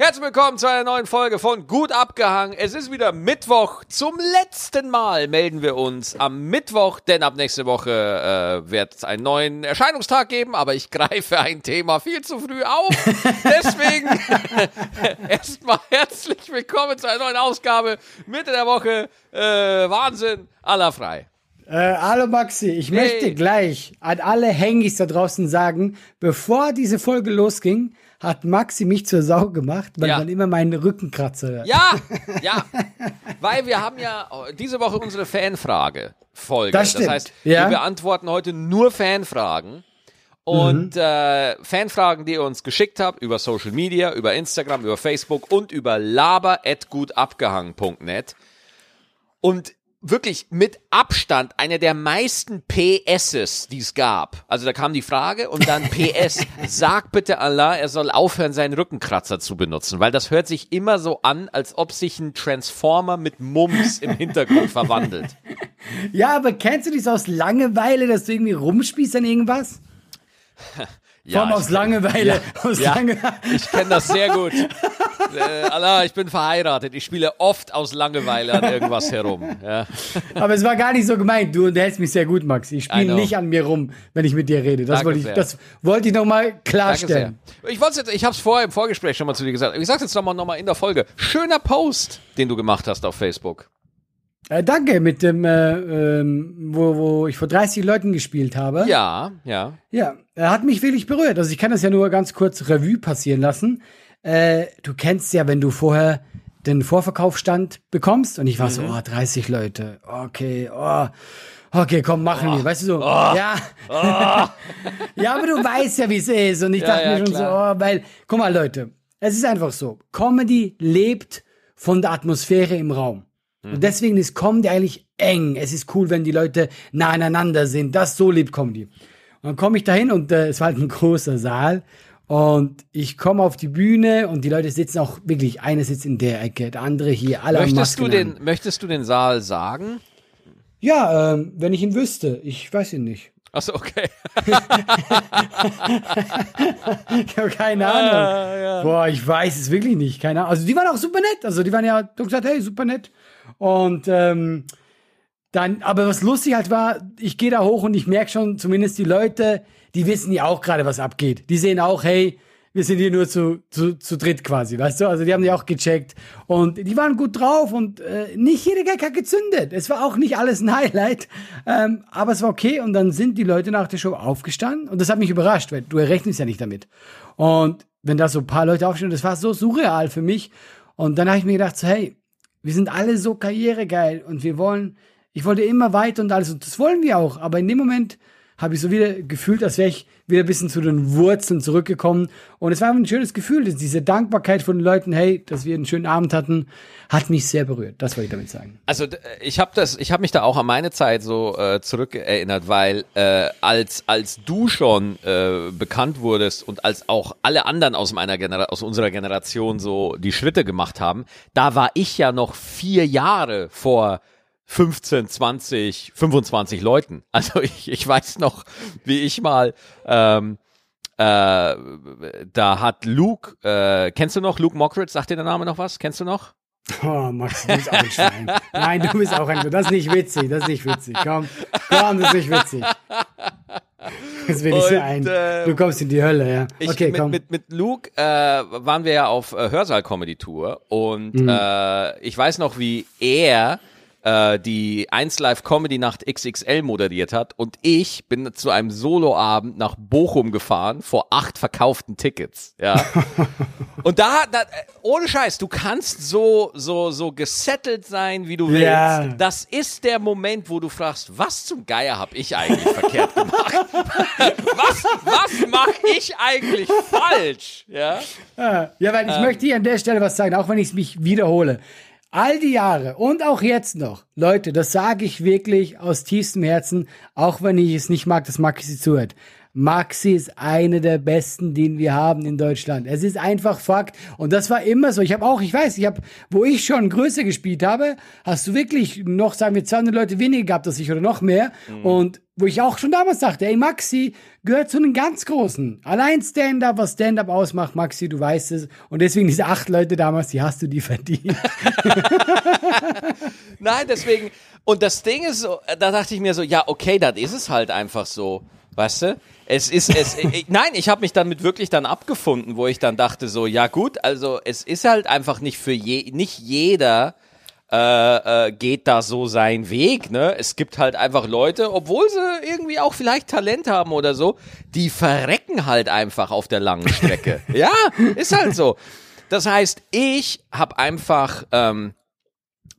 Herzlich willkommen zu einer neuen Folge von Gut abgehangen. Es ist wieder Mittwoch. Zum letzten Mal melden wir uns am Mittwoch, denn ab nächste Woche äh, wird es einen neuen Erscheinungstag geben, aber ich greife ein Thema viel zu früh auf. Deswegen erstmal herzlich willkommen zu einer neuen Ausgabe Mitte der Woche. Äh, Wahnsinn, aller frei. Äh, hallo Maxi, ich hey. möchte gleich an alle Hengis da draußen sagen, bevor diese Folge losging, hat Maxi mich zur Sau gemacht, weil ja. man immer meinen Rücken kratze. Ja, ja. weil wir haben ja diese Woche unsere Fanfrage Folge. Das, stimmt. das heißt, ja. wir beantworten heute nur Fanfragen. Und mhm. äh, Fanfragen, die ihr uns geschickt habt über Social Media, über Instagram, über Facebook und über laber.gutabgehangen.net. Und wirklich mit Abstand eine der meisten PSs, die es gab. Also da kam die Frage und dann PS, sag bitte Allah, er soll aufhören, seinen Rückenkratzer zu benutzen, weil das hört sich immer so an, als ob sich ein Transformer mit Mums im Hintergrund verwandelt. Ja, aber kennst du das aus Langeweile, dass du irgendwie rumspielst an irgendwas? Ja, Vom aus Langeweile. Ja, aus ja, Lange ich kenne das sehr gut. äh, Allah, ich bin verheiratet. Ich spiele oft aus Langeweile an irgendwas herum. Ja. Aber es war gar nicht so gemeint. Du unterhältst mich sehr gut, Max. Ich spiele nicht an mir rum, wenn ich mit dir rede. Das wollte ich, das wollte ich nochmal klarstellen. Ich wollte jetzt, ich habe es vorher im Vorgespräch schon mal zu dir gesagt. Ich sag's jetzt nochmal noch mal in der Folge. Schöner Post, den du gemacht hast auf Facebook. Äh, danke, mit dem, äh, ähm, wo, wo ich vor 30 Leuten gespielt habe. Ja, ja. Ja, er hat mich wirklich berührt. Also ich kann das ja nur ganz kurz Revue passieren lassen. Äh, du kennst ja, wenn du vorher den Vorverkaufsstand bekommst und ich war mhm. so, oh, 30 Leute, okay, oh, okay, komm, machen oh. wir, weißt du so, oh. ja, oh. ja, aber du weißt ja, wie es ist und ich ja, dachte ja, mir schon klar. so, oh, weil, guck mal, Leute, es ist einfach so, Comedy lebt von der Atmosphäre im Raum. Mhm. Und deswegen ist Comedy eigentlich eng. Es ist cool, wenn die Leute nah aneinander sind. Das so liebt Comedy. Und dann komme ich dahin und äh, es war halt ein großer Saal. Und ich komme auf die Bühne und die Leute sitzen auch wirklich, einer sitzt in der Ecke, der andere hier, alle möchtest du den, Möchtest du den Saal sagen? Ja, ähm, wenn ich ihn wüsste. Ich weiß ihn nicht. Achso, okay. ich habe keine Ahnung. Ah, ja. Boah, ich weiß es wirklich nicht. Keine Ahnung. Also die waren auch super nett. Also die waren ja, du gesagt, hey, super nett. Und ähm, dann, aber was lustig halt war, ich gehe da hoch und ich merke schon, zumindest die Leute, die wissen ja auch gerade, was abgeht. Die sehen auch, hey, wir sind hier nur zu, zu, zu dritt quasi, weißt du? Also die haben die auch gecheckt und die waren gut drauf und äh, nicht jeder Gag hat gezündet. Es war auch nicht alles ein Highlight, ähm, aber es war okay und dann sind die Leute nach der Show aufgestanden und das hat mich überrascht, weil du errechnest ja nicht damit. Und wenn da so ein paar Leute aufstehen, das war so surreal für mich und dann habe ich mir gedacht, so, hey, wir sind alle so karrieregeil und wir wollen, ich wollte immer weiter und alles und das wollen wir auch, aber in dem Moment habe ich so wieder gefühlt, als wäre ich wieder ein bisschen zu den Wurzeln zurückgekommen. Und es war ein schönes Gefühl, diese Dankbarkeit von den Leuten, hey, dass wir einen schönen Abend hatten, hat mich sehr berührt. Das wollte ich damit sagen. Also ich habe das, ich habe mich da auch an meine Zeit so äh, zurückerinnert, weil äh, als als du schon äh, bekannt wurdest und als auch alle anderen aus meiner Genera aus unserer Generation so die Schritte gemacht haben, da war ich ja noch vier Jahre vor 15, 20, 25 Leuten. Also ich, ich weiß noch, wie ich mal ähm, äh, da hat Luke, äh, kennst du noch Luke Mockridge? Sagt dir der Name noch was? Kennst du noch? Oh, Max, du bist auch ein Schwein. Nein, du bist auch ein Das ist nicht witzig, das ist nicht witzig. Komm, komm, das ist nicht witzig. Das will ich so ein. Äh, du kommst in die Hölle, ja. Ich, okay, mit, komm. Mit, mit Luke äh, waren wir ja auf äh, Hörsaal-Comedy-Tour und mhm. äh, ich weiß noch, wie er äh, die 1 Live Comedy Nacht XXL moderiert hat und ich bin zu einem Soloabend nach Bochum gefahren vor acht verkauften Tickets, ja. und da, da, ohne Scheiß, du kannst so, so, so gesettelt sein, wie du willst. Ja. Das ist der Moment, wo du fragst, was zum Geier hab ich eigentlich verkehrt gemacht? was, was mach ich eigentlich falsch? Ja, ja weil ich ähm. möchte hier an der Stelle was sagen, auch wenn ich es mich wiederhole all die Jahre und auch jetzt noch, Leute, das sage ich wirklich aus tiefstem Herzen, auch wenn ich es nicht mag, dass Maxi zuhört. Maxi ist eine der besten, den wir haben in Deutschland. Es ist einfach Fakt. Und das war immer so. Ich habe auch, ich weiß, ich habe, wo ich schon größer gespielt habe, hast du wirklich noch, sagen wir, 200 Leute weniger gehabt als ich oder noch mehr. Mhm. Und wo ich auch schon damals dachte, ey, Maxi gehört zu den ganz Großen. Allein Stand-up, was Stand-up ausmacht, Maxi, du weißt es. Und deswegen diese acht Leute damals, die hast du die verdient. Nein, deswegen, und das Ding ist so, da dachte ich mir so, ja, okay, das ist es halt einfach so. Weißt du? Es ist es. ich, nein, ich habe mich damit wirklich dann abgefunden, wo ich dann dachte so, ja gut, also es ist halt einfach nicht für je, nicht jeder äh, äh, geht da so seinen Weg. Ne? Es gibt halt einfach Leute, obwohl sie irgendwie auch vielleicht Talent haben oder so, die verrecken halt einfach auf der langen Strecke. ja, ist halt so. Das heißt, ich habe einfach ähm,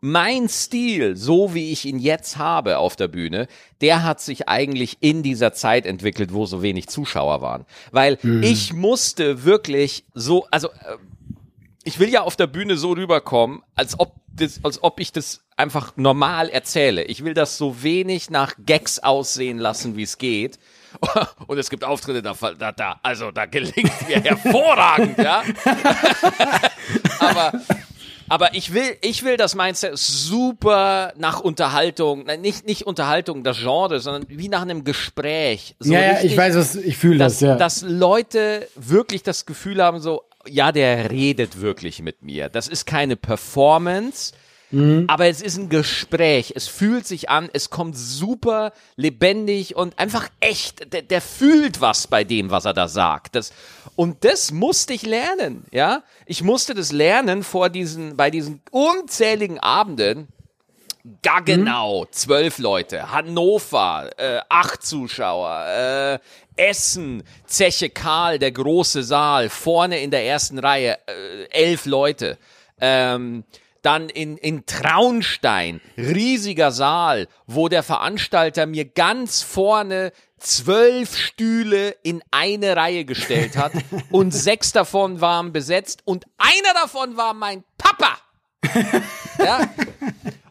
mein Stil, so wie ich ihn jetzt habe auf der Bühne, der hat sich eigentlich in dieser Zeit entwickelt, wo so wenig Zuschauer waren. Weil mhm. ich musste wirklich so, also äh, ich will ja auf der Bühne so rüberkommen, als ob das, als ob ich das einfach normal erzähle. Ich will das so wenig nach Gags aussehen lassen, wie es geht. Und es gibt Auftritte, da, da, da also da gelingt mir hervorragend, ja. Aber aber ich will, ich will das Mindset super nach Unterhaltung, nicht, nicht Unterhaltung, das Genre, sondern wie nach einem Gespräch. So ja, richtig, ja, ich weiß, was, ich fühle das, ja. Dass Leute wirklich das Gefühl haben, so, ja, der redet wirklich mit mir. Das ist keine Performance, Mhm. Aber es ist ein Gespräch. Es fühlt sich an, es kommt super lebendig und einfach echt. Der, der fühlt was bei dem, was er da sagt. Das, und das musste ich lernen, ja. Ich musste das lernen vor diesen, bei diesen unzähligen Abenden. Gaggenau, mhm. zwölf Leute, Hannover, äh, acht Zuschauer, äh, Essen, Zeche Karl, der große Saal, vorne in der ersten Reihe, äh, elf Leute. Ähm, dann in, in Traunstein, riesiger Saal, wo der Veranstalter mir ganz vorne zwölf Stühle in eine Reihe gestellt hat und sechs davon waren besetzt und einer davon war mein Papa. ja.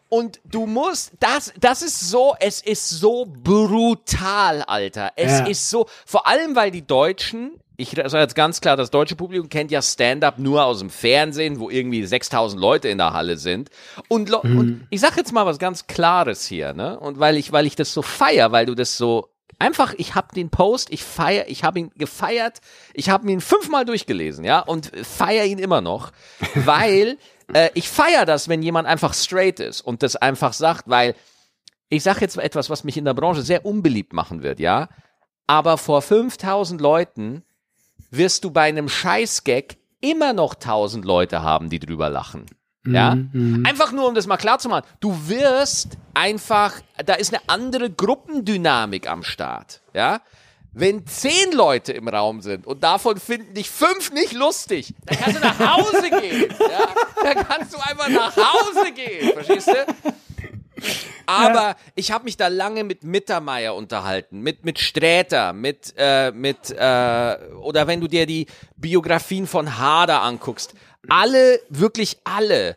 Und du musst, das, das ist so, es ist so brutal, Alter. Es ja. ist so, vor allem weil die Deutschen ich sage jetzt ganz klar, das deutsche Publikum kennt ja Stand-up nur aus dem Fernsehen, wo irgendwie 6000 Leute in der Halle sind. Und, mhm. und ich sage jetzt mal was ganz Klares hier, ne? Und weil ich, weil ich das so feier, weil du das so einfach, ich habe den Post, ich feier, ich habe ihn gefeiert, ich habe ihn fünfmal durchgelesen, ja, und feier ihn immer noch, weil äh, ich feier das, wenn jemand einfach straight ist und das einfach sagt, weil ich sage jetzt etwas, was mich in der Branche sehr unbeliebt machen wird, ja. Aber vor 5000 Leuten wirst du bei einem Scheißgag immer noch tausend Leute haben, die drüber lachen. Ja? Mhm. Einfach nur, um das mal klar zu machen. Du wirst einfach, da ist eine andere Gruppendynamik am Start. Ja? Wenn zehn Leute im Raum sind und davon finden dich fünf nicht lustig, dann kannst du nach Hause gehen. Ja? Dann kannst du einfach nach Hause gehen. Verstehst du? Aber ja. ich habe mich da lange mit Mittermeier unterhalten, mit mit Sträter, mit äh, mit äh, oder wenn du dir die Biografien von Hader anguckst, alle wirklich alle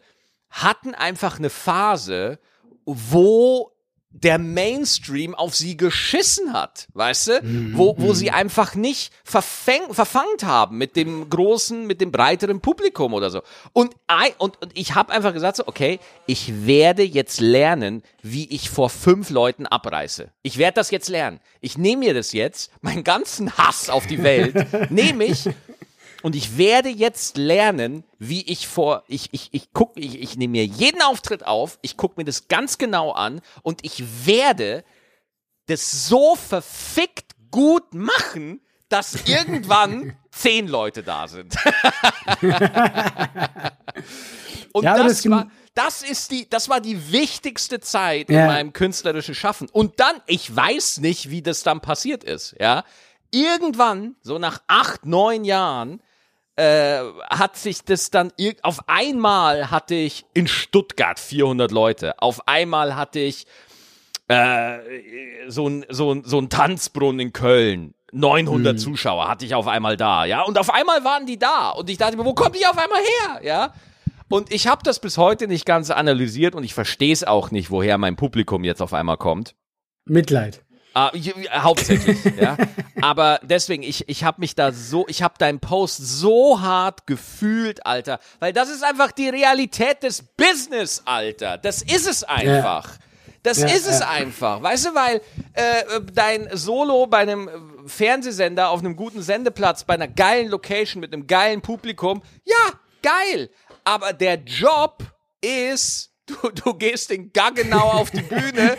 hatten einfach eine Phase, wo der Mainstream auf sie geschissen hat, weißt du? Mhm. Wo, wo sie einfach nicht verfäng, verfangt haben mit dem großen, mit dem breiteren Publikum oder so. Und, und, und ich habe einfach gesagt so, okay, ich werde jetzt lernen, wie ich vor fünf Leuten abreiße. Ich werde das jetzt lernen. Ich nehme mir das jetzt, meinen ganzen Hass auf die Welt, nehme ich und ich werde jetzt lernen, wie ich vor, ich, ich, ich guck, ich, ich nehme mir jeden Auftritt auf, ich gucke mir das ganz genau an und ich werde das so verfickt gut machen, dass irgendwann zehn Leute da sind. und ja, das, das war, das ist die, das war die wichtigste Zeit ja. in meinem künstlerischen Schaffen. Und dann, ich weiß nicht, wie das dann passiert ist, ja. Irgendwann, so nach acht, neun Jahren, äh, hat sich das dann auf einmal hatte ich in Stuttgart 400 Leute, auf einmal hatte ich äh, so ein so ein so ein Tanzbrunnen in Köln. 900 mhm. Zuschauer hatte ich auf einmal da, ja, und auf einmal waren die da und ich dachte mir, wo kommen die auf einmal her, ja? Und ich habe das bis heute nicht ganz analysiert und ich verstehe es auch nicht, woher mein Publikum jetzt auf einmal kommt. Mitleid. Ah, hauptsächlich, ja. Aber deswegen, ich, ich habe mich da so, ich habe deinen Post so hart gefühlt, Alter. Weil das ist einfach die Realität des Business, Alter. Das ist es einfach. Ja. Das ja, ist es ja. einfach. Weißt du, weil äh, dein Solo bei einem Fernsehsender auf einem guten Sendeplatz, bei einer geilen Location mit einem geilen Publikum, ja, geil. Aber der Job ist Du, du gehst den Gaggenau auf die Bühne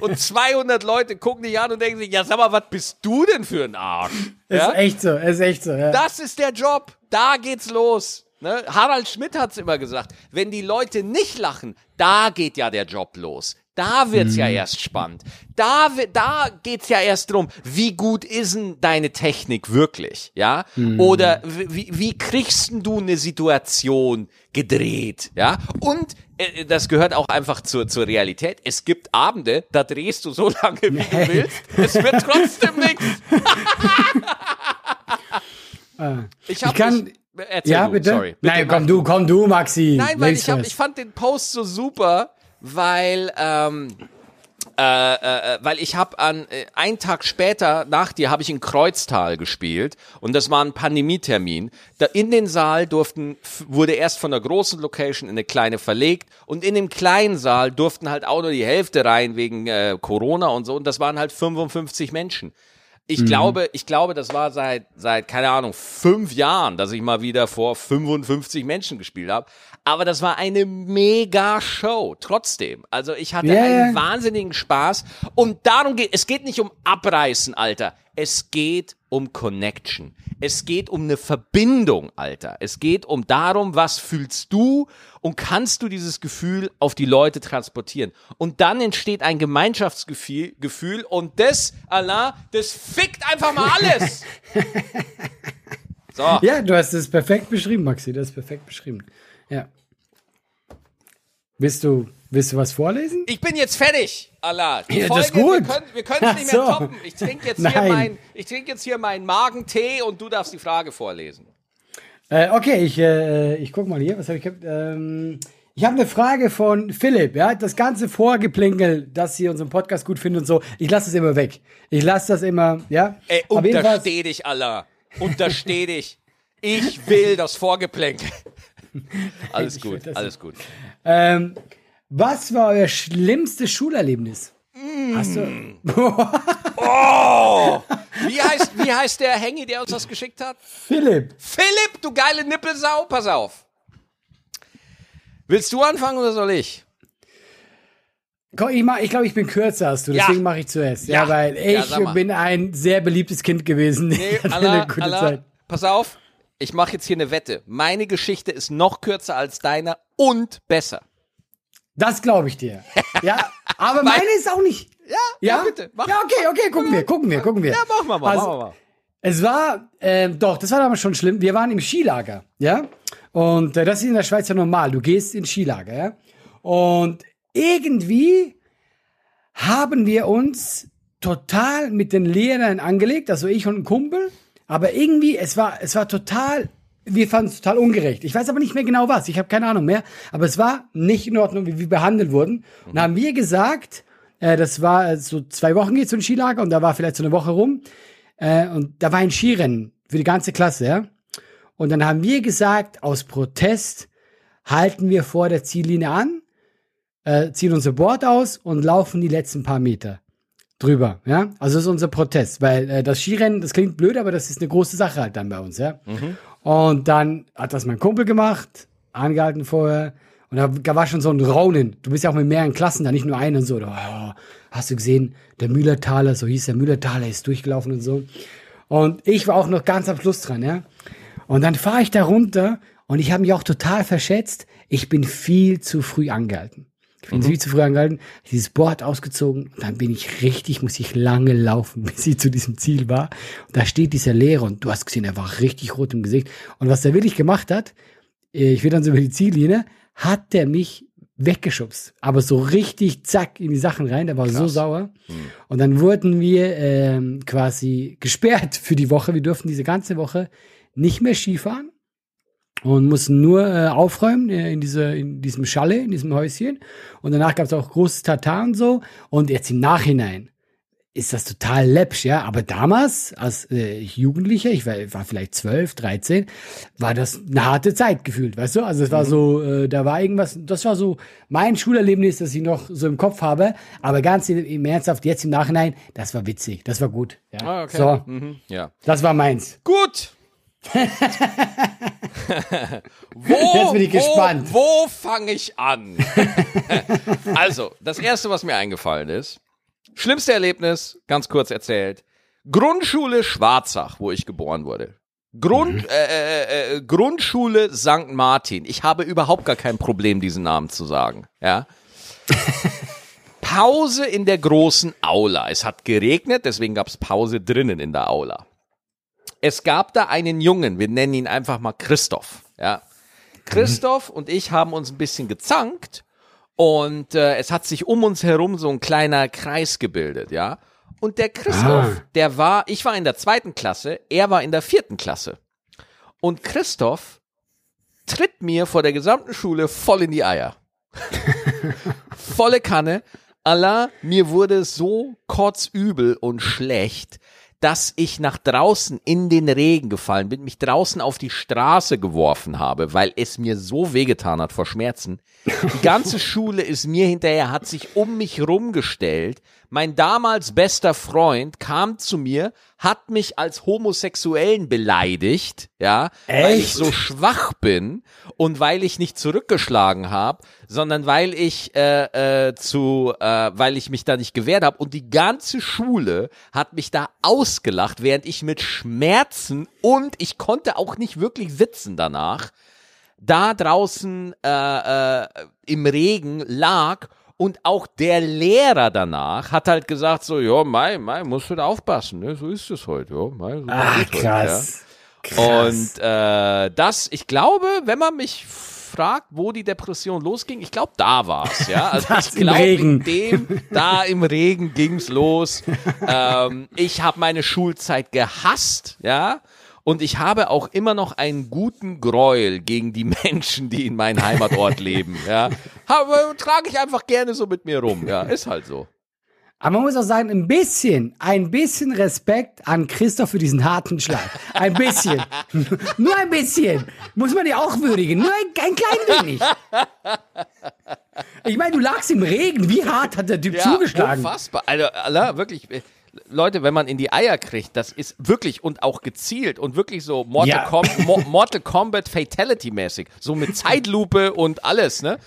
und 200 Leute gucken dich an und denken sich, ja sag mal, was bist du denn für ein Arsch? Ja? Ist echt so, ist echt so. Ja. Das ist der Job, da geht's los. Ne? Harald Schmidt hat's immer gesagt, wenn die Leute nicht lachen, da geht ja der Job los. Da wird's mhm. ja erst spannend. Da, da geht's ja erst drum, wie gut ist denn deine Technik wirklich, ja? Mhm. Oder wie, wie kriegst du eine Situation gedreht, ja? Und äh, das gehört auch einfach zur, zur Realität. Es gibt Abende, da drehst du so lange, wie nee. du willst. Es wird trotzdem nichts. Ah. Ich, ich kann. Erzähl ja, du, bitte. Sorry. Bitte Nein, komm du, komm du, Maxi. Nein, weil ich, hab, ich fand den Post so super, weil ähm, äh, äh, weil ich habe an äh, einen Tag später nach dir habe ich in Kreuztal gespielt und das war ein Pandemietermin. Da in den Saal durften wurde erst von der großen Location in eine kleine verlegt und in dem kleinen Saal durften halt auch nur die Hälfte rein wegen äh, Corona und so und das waren halt 55 Menschen. Ich mhm. glaube, ich glaube, das war seit, seit, keine Ahnung, fünf Jahren, dass ich mal wieder vor 55 Menschen gespielt habe. Aber das war eine mega Show, trotzdem. Also ich hatte yeah. einen wahnsinnigen Spaß. Und darum geht, es geht nicht um Abreißen, Alter. Es geht um Connection. Es geht um eine Verbindung, Alter. Es geht um darum, was fühlst du und kannst du dieses Gefühl auf die Leute transportieren. Und dann entsteht ein Gemeinschaftsgefühl Gefühl, und das, Allah, das fickt einfach mal alles. So. Ja, du hast es perfekt beschrieben, Maxi. Das ist perfekt beschrieben. Ja. Willst du, willst du was vorlesen? Ich bin jetzt fertig, Allah. Die ja, Folge, das ist gut. Wir können es nicht mehr so. toppen. Ich trinke jetzt, hier mein, trink jetzt hier meinen Magentee und du darfst die Frage vorlesen. Äh, okay, ich, äh, ich guck mal hier. Was habe ich? Ähm, ich habe eine Frage von Philipp. Ja, das ganze Vorgeplinkel, dass sie unseren Podcast gut finden und so. Ich lasse das immer weg. Ich lasse das immer. Ja. Ey, untersteh dich, Allah. Untersteh dich. Ich will das Vorgeplänkel. alles gut, alles gut. Ähm, was war euer schlimmstes Schulerlebnis? Mm. Hast du? oh! Wie heißt, wie heißt der Hengi, der uns das geschickt hat? Philipp. Philipp, du geile Nippelsau, pass auf. Willst du anfangen oder soll ich? Komm, ich, ich glaube, ich bin kürzer als du, deswegen ja. mache ich zuerst. Ja, ja weil ich ja, bin ein sehr beliebtes Kind gewesen. Nee, Allah, Allah, pass auf, ich mache jetzt hier eine Wette. Meine Geschichte ist noch kürzer als deine und besser. Das glaube ich dir. Ja, aber meine ist auch nicht. Ja, ja, ja bitte. Mach, ja, okay, okay, gucken wir, gucken wir, gucken wir. Ja, machen wir mal, also, machen wir mal. Es war, äh, doch, das war damals schon schlimm. Wir waren im Skilager, ja. Und äh, das ist in der Schweiz ja normal. Du gehst ins Skilager, ja. Und irgendwie haben wir uns total mit den Lehrern angelegt, also ich und ein Kumpel. Aber irgendwie, es war, es war total, wir fanden es total ungerecht. Ich weiß aber nicht mehr genau was. Ich habe keine Ahnung mehr. Aber es war nicht in Ordnung, wie wir behandelt wurden. Und mhm. haben wir gesagt, äh, das war äh, so zwei Wochen geht so ein Skilager und da war vielleicht so eine Woche rum. Äh, und da war ein Skirennen für die ganze Klasse, ja. Und dann haben wir gesagt, aus Protest halten wir vor der Ziellinie an, äh, ziehen unser Board aus und laufen die letzten paar Meter drüber, ja. Also das ist unser Protest, weil äh, das Skirennen, das klingt blöd, aber das ist eine große Sache halt dann bei uns, ja. Mhm. Und dann hat das mein Kumpel gemacht, angehalten vorher. Und da, war schon so ein Raunen. Du bist ja auch mit mehreren Klassen, da nicht nur einen und so. Oh, hast du gesehen, der Mühlertaler, so hieß der Mühlertaler, ist durchgelaufen und so. Und ich war auch noch ganz am Schluss dran, ja. Und dann fahre ich da runter und ich habe mich auch total verschätzt. Ich bin viel zu früh angehalten. Ich bin mhm. viel zu früh angehalten, dieses Board ausgezogen, und dann bin ich richtig, muss ich lange laufen, bis ich zu diesem Ziel war. Und da steht dieser Lehrer und du hast gesehen, er war richtig rot im Gesicht. Und was er wirklich gemacht hat, äh, ich will dann so über die Ziellinie, hat der mich weggeschubst. Aber so richtig zack in die Sachen rein, der war Krass. so sauer. Mhm. Und dann wurden wir ähm, quasi gesperrt für die Woche. Wir durften diese ganze Woche nicht mehr Skifahren und mussten nur äh, aufräumen äh, in, diese, in diesem Schalle, in diesem Häuschen. Und danach gab es auch großes Tatar und so. Und jetzt im Nachhinein, ist das total läppsch, ja. Aber damals, als äh, Jugendlicher, ich war, war vielleicht zwölf, dreizehn, war das eine harte Zeit gefühlt, weißt du? Also es war mhm. so, äh, da war irgendwas, das war so mein Schulerlebnis, das ich noch so im Kopf habe. Aber ganz im, im Ernsthaft, jetzt im Nachhinein, das war witzig, das war gut. Ja. Ah, okay. So, mhm. ja. das war meins. Gut. wo, Jetzt bin ich gespannt. Wo, wo fange ich an? also, das erste, was mir eingefallen ist, Schlimmste Erlebnis, ganz kurz erzählt. Grundschule Schwarzach, wo ich geboren wurde. Grund, mhm. äh, äh, äh, Grundschule St. Martin. Ich habe überhaupt gar kein Problem, diesen Namen zu sagen. Ja. Pause in der großen Aula. Es hat geregnet, deswegen gab es Pause drinnen in der Aula. Es gab da einen Jungen, wir nennen ihn einfach mal Christoph. Ja. Christoph mhm. und ich haben uns ein bisschen gezankt und äh, es hat sich um uns herum so ein kleiner Kreis gebildet, ja. Und der Christoph, ah. der war, ich war in der zweiten Klasse, er war in der vierten Klasse. Und Christoph tritt mir vor der gesamten Schule voll in die Eier. Volle Kanne. Allah, mir wurde so kotzübel und schlecht, dass ich nach draußen in den Regen gefallen bin, mich draußen auf die Straße geworfen habe, weil es mir so wehgetan hat vor Schmerzen. Die ganze Schule ist mir hinterher, hat sich um mich rumgestellt. Mein damals bester Freund kam zu mir, hat mich als Homosexuellen beleidigt, ja, Echt? weil ich so schwach bin und weil ich nicht zurückgeschlagen habe, sondern weil ich äh, äh, zu, äh, weil ich mich da nicht gewehrt habe und die ganze Schule hat mich da ausgelacht, während ich mit Schmerzen und ich konnte auch nicht wirklich sitzen danach, da draußen äh, äh, im Regen lag und auch der Lehrer danach hat halt gesagt so, ja, Mai, Mai, musst du da aufpassen, ne? so ist es heute, ja, Mai, so Ach, krass. Heute, ja. krass. Und äh, das, ich glaube, wenn man mich fragt, wo die Depression losging, ich glaube, da war's, ja. Also ich glaube, dem, da im Regen ging's los. ähm, ich habe meine Schulzeit gehasst, ja. Und ich habe auch immer noch einen guten Gräuel gegen die Menschen, die in meinem Heimatort leben. Ja, habe, trage ich einfach gerne so mit mir rum. Ja, ist halt so. Aber man muss auch sagen, ein bisschen, ein bisschen Respekt an Christoph für diesen harten Schlag. Ein bisschen. Nur ein bisschen. Muss man ja auch würdigen. Nur ein, ein klein wenig. Ich meine, du lagst im Regen. Wie hart hat der Typ ja, zugeschlagen? Unfassbar. Also, Allah, wirklich. Leute, wenn man in die Eier kriegt, das ist wirklich und auch gezielt und wirklich so Mortal, ja. Com Mo Mortal Kombat Fatality-mäßig. So mit Zeitlupe und alles, ne?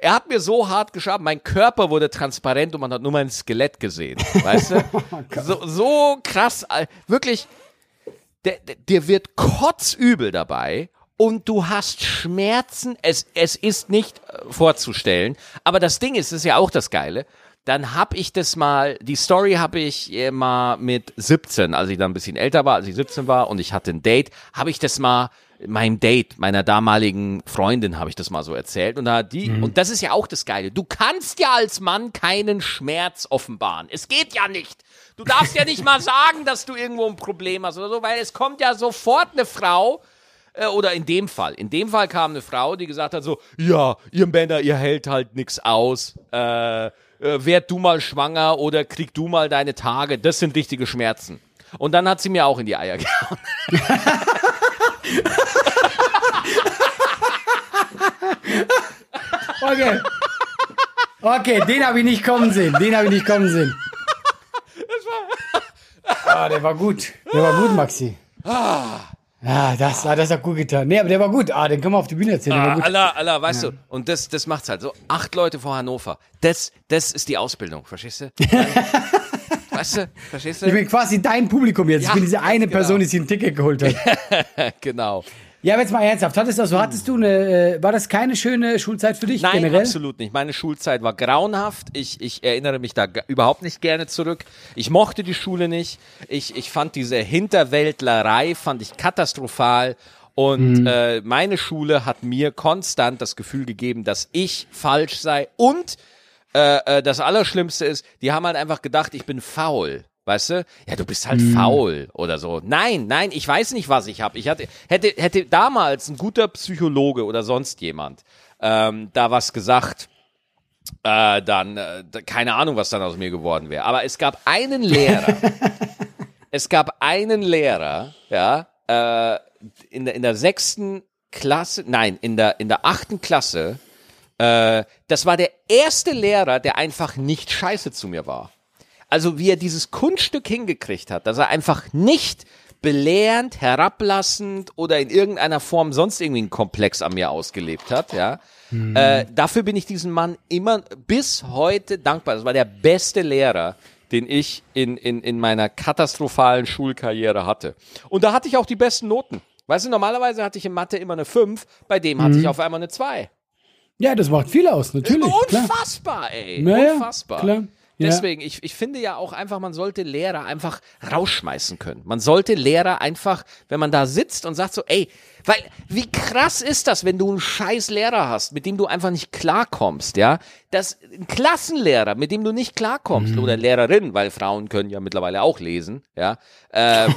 Er hat mir so hart geschabt, mein Körper wurde transparent und man hat nur mein Skelett gesehen. Weißt du? oh so, so krass, äh, wirklich, dir wird kotzübel dabei und du hast Schmerzen. Es, es ist nicht äh, vorzustellen. Aber das Ding ist, das ist ja auch das Geile dann habe ich das mal, die Story habe ich mal mit 17, als ich dann ein bisschen älter war, als ich 17 war und ich hatte ein Date, habe ich das mal meinem Date, meiner damaligen Freundin habe ich das mal so erzählt und da die mhm. und das ist ja auch das geile. Du kannst ja als Mann keinen Schmerz offenbaren. Es geht ja nicht. Du darfst ja nicht mal sagen, dass du irgendwo ein Problem hast oder so, weil es kommt ja sofort eine Frau äh, oder in dem Fall, in dem Fall kam eine Frau, die gesagt hat so, ja, ihr Männer, ihr hält halt nix aus. Äh, äh, werd du mal schwanger oder krieg du mal deine Tage. Das sind richtige Schmerzen. Und dann hat sie mir auch in die Eier gehauen. okay. Okay, den habe ich nicht kommen sehen. Den habe ich nicht kommen sehen. Ah, der war gut. Der war gut, Maxi. Ah. Ja, das, ah, das hat gut getan. Nee, aber der war gut. Ah, den können wir auf die Bühne erzählen. Ah, Allah, Allah, weißt ja. du, und das, das macht's halt so. Acht Leute vor Hannover. Das, das ist die Ausbildung, verstehst du? weißt du, verstehst du? Ich bin quasi dein Publikum jetzt. Ja, ich bin diese eine genau. Person, die sich ein Ticket geholt hat. genau. Ja, aber jetzt mal ernsthaft. Hattest, also, hattest du eine, äh, war das keine schöne Schulzeit für dich Nein, generell? absolut nicht. Meine Schulzeit war grauenhaft. Ich, ich erinnere mich da überhaupt nicht gerne zurück. Ich mochte die Schule nicht. Ich, ich fand diese Hinterwäldlerei, fand ich katastrophal. Und mhm. äh, meine Schule hat mir konstant das Gefühl gegeben, dass ich falsch sei. Und äh, äh, das Allerschlimmste ist, die haben halt einfach gedacht, ich bin faul. Weißt du? Ja, du bist halt hm. faul oder so. Nein, nein, ich weiß nicht, was ich habe. Ich hatte, hätte, hätte damals ein guter Psychologe oder sonst jemand ähm, da was gesagt. äh, dann, äh, keine Ahnung, was dann aus mir geworden wäre. Aber es gab einen Lehrer, es gab einen Lehrer, ja, äh, in, der, in der sechsten Klasse, nein, in der, in der achten Klasse, äh, das war der erste Lehrer, der einfach nicht scheiße zu mir war. Also wie er dieses Kunststück hingekriegt hat, dass er einfach nicht belehrend, herablassend oder in irgendeiner Form sonst irgendwie einen Komplex an mir ausgelebt hat, ja. Mhm. Äh, dafür bin ich diesem Mann immer bis heute dankbar. Das war der beste Lehrer, den ich in, in, in meiner katastrophalen Schulkarriere hatte. Und da hatte ich auch die besten Noten. Weißt du, normalerweise hatte ich in Mathe immer eine 5, bei dem hatte mhm. ich auf einmal eine 2. Ja, das macht viel aus, natürlich. Unfassbar, klar. ey. Naja, Unfassbar. Klar. Deswegen, ich, ich finde ja auch einfach, man sollte Lehrer einfach rausschmeißen können. Man sollte Lehrer einfach, wenn man da sitzt und sagt so, ey, weil, wie krass ist das, wenn du einen scheiß Lehrer hast, mit dem du einfach nicht klarkommst, ja? Das, ein Klassenlehrer, mit dem du nicht klarkommst, mhm. oder Lehrerin, weil Frauen können ja mittlerweile auch lesen, ja? Äh,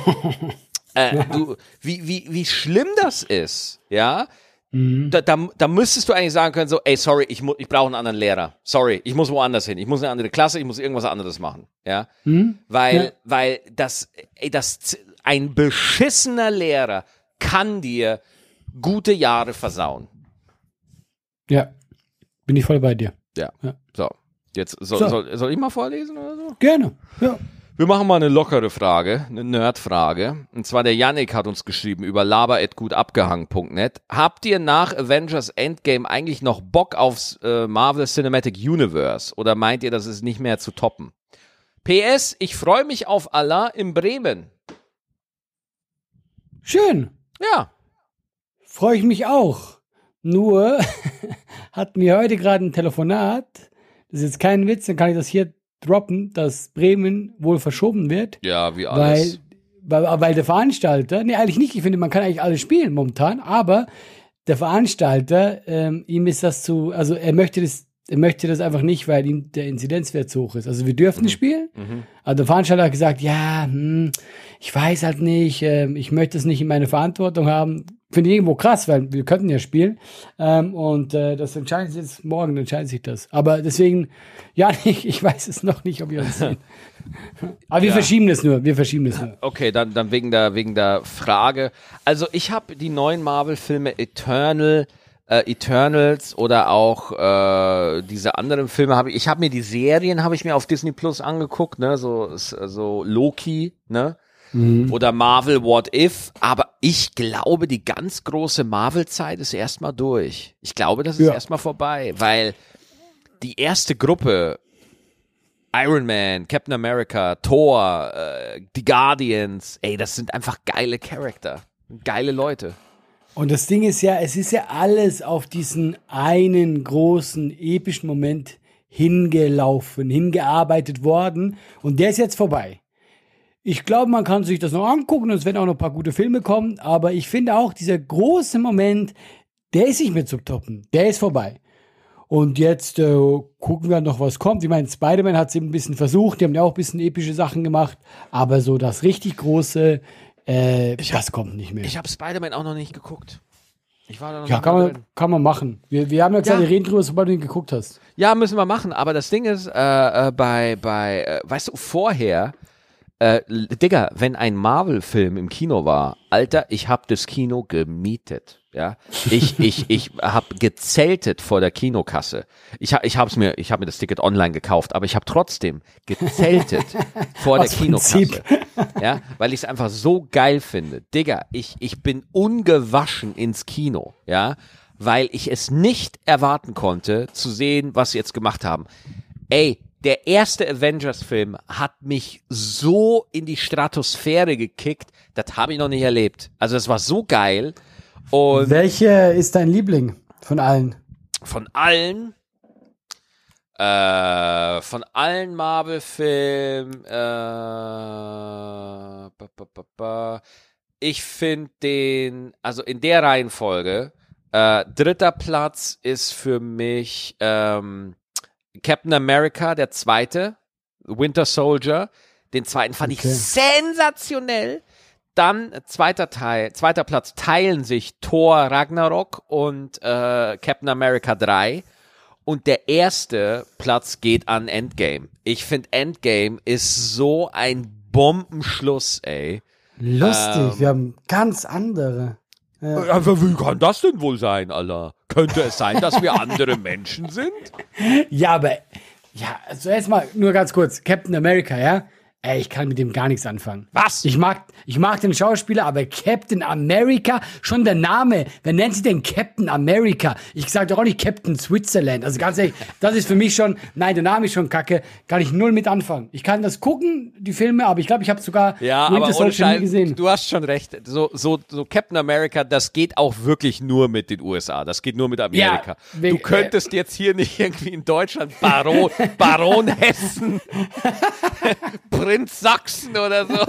äh, du, wie, wie, wie schlimm das ist, ja? Mhm. Da, da, da müsstest du eigentlich sagen können, so, ey, sorry, ich, ich brauche einen anderen Lehrer. Sorry, ich muss woanders hin. Ich muss eine andere Klasse, ich muss irgendwas anderes machen. Ja. Mhm. Weil, ja. weil das, ey, das, ein beschissener Lehrer kann dir gute Jahre versauen. Ja. Bin ich voll bei dir. Ja. ja. So. Jetzt soll, so. soll, soll ich mal vorlesen oder so? Gerne. Ja. Wir machen mal eine lockere Frage, eine Nerd-Frage. Und zwar der Yannick hat uns geschrieben über laber.gutabgehangen.net. Habt ihr nach Avengers Endgame eigentlich noch Bock aufs äh, Marvel Cinematic Universe? Oder meint ihr, das ist nicht mehr zu toppen? PS, ich freue mich auf Allah in Bremen. Schön. Ja. Freue ich mich auch. Nur hatten wir heute gerade ein Telefonat. Das ist jetzt kein Witz, dann kann ich das hier droppen, dass Bremen wohl verschoben wird. Ja, wie alles. Weil, weil, weil der Veranstalter, nee, eigentlich nicht, ich finde, man kann eigentlich alles spielen momentan, aber der Veranstalter, ähm, ihm ist das zu, also er möchte das, er möchte das einfach nicht, weil ihm der Inzidenzwert zu hoch ist. Also wir dürfen mhm. spielen, mhm. aber der Veranstalter hat gesagt, ja, hm, ich weiß halt nicht, äh, ich möchte es nicht in meine Verantwortung haben finde ich irgendwo krass, weil wir könnten ja spielen. Ähm, und äh, das entscheidet sich jetzt morgen, entscheidet sich das. Aber deswegen, ja, ich, ich weiß es noch nicht, ob wir uns sehen. Aber wir ja. verschieben das nur, wir verschieben das nur. Okay, dann, dann wegen, der, wegen der Frage. Also ich habe die neuen Marvel-Filme Eternal, äh, Eternals oder auch äh, diese anderen Filme habe ich, ich habe mir die Serien habe ich mir auf Disney Plus angeguckt, ne, so so Loki, ne? Mhm. oder Marvel What If. Aber ich glaube, die ganz große Marvel-Zeit ist erstmal durch. Ich glaube, das ist ja. erstmal vorbei, weil die erste Gruppe Iron Man, Captain America, Thor, äh, die Guardians, ey, das sind einfach geile Charakter, geile Leute. Und das Ding ist ja, es ist ja alles auf diesen einen großen epischen Moment hingelaufen, hingearbeitet worden und der ist jetzt vorbei. Ich glaube, man kann sich das noch angucken und es werden auch noch ein paar gute Filme kommen, aber ich finde auch, dieser große Moment, der ist nicht mehr zu toppen. Der ist vorbei. Und jetzt äh, gucken wir noch, was kommt. Ich meine, Spider-Man hat es eben ein bisschen versucht, die haben ja auch ein bisschen epische Sachen gemacht, aber so das richtig große, äh, ich das hab, kommt nicht mehr. Ich habe Spider-Man auch noch nicht geguckt. Ich war da noch ja, kann man, kann man machen. Wir, wir haben ja gesagt, ja. wir reden drüber, sobald du ihn geguckt hast. Ja, müssen wir machen. Aber das Ding ist, äh, äh, bei, bei äh, weißt du, vorher äh, Digga, wenn ein Marvel-Film im Kino war, Alter, ich hab das Kino gemietet. Ja, ich ich ich habe gezeltet vor der Kinokasse. Ich ich hab's mir ich habe mir das Ticket online gekauft, aber ich habe trotzdem gezeltet vor der Kinokasse. Ja, weil ich es einfach so geil finde. Digga, ich ich bin ungewaschen ins Kino, ja, weil ich es nicht erwarten konnte zu sehen, was sie jetzt gemacht haben. Ey, der erste Avengers-Film hat mich so in die Stratosphäre gekickt, das habe ich noch nicht erlebt. Also es war so geil. Und Welche ist dein Liebling von allen? Von allen? Äh, von allen Marvel-Filmen. Äh, ich finde den, also in der Reihenfolge, äh, dritter Platz ist für mich ähm, Captain America, der zweite, Winter Soldier. Den zweiten fand okay. ich sensationell. Dann zweiter Teil, zweiter Platz teilen sich Thor Ragnarok und äh, Captain America 3. Und der erste Platz geht an Endgame. Ich finde Endgame ist so ein Bombenschluss, ey. Lustig, ähm, wir haben ganz andere. Ja. ja. wie kann das denn wohl sein, Allah? Könnte es sein, dass wir andere Menschen sind? Ja, aber, ja, also erstmal nur ganz kurz. Captain America, ja? Ey, ich kann mit dem gar nichts anfangen. Was? Ich mag, ich mag den Schauspieler, aber Captain America, schon der Name. Wer nennt sich denn Captain America? Ich sag doch auch nicht Captain Switzerland. Also ganz ehrlich, das ist für mich schon, nein, der Name ist schon kacke. Kann ich null mit anfangen. Ich kann das gucken, die Filme, aber ich glaube, ich habe sogar ja, Winter aber ohne gesehen. Du hast schon recht. So, so, so Captain America, das geht auch wirklich nur mit den USA. Das geht nur mit Amerika. Ja, du könntest äh, jetzt hier nicht irgendwie in Deutschland Baron, Baron Hessen Prinz Sachsen oder so.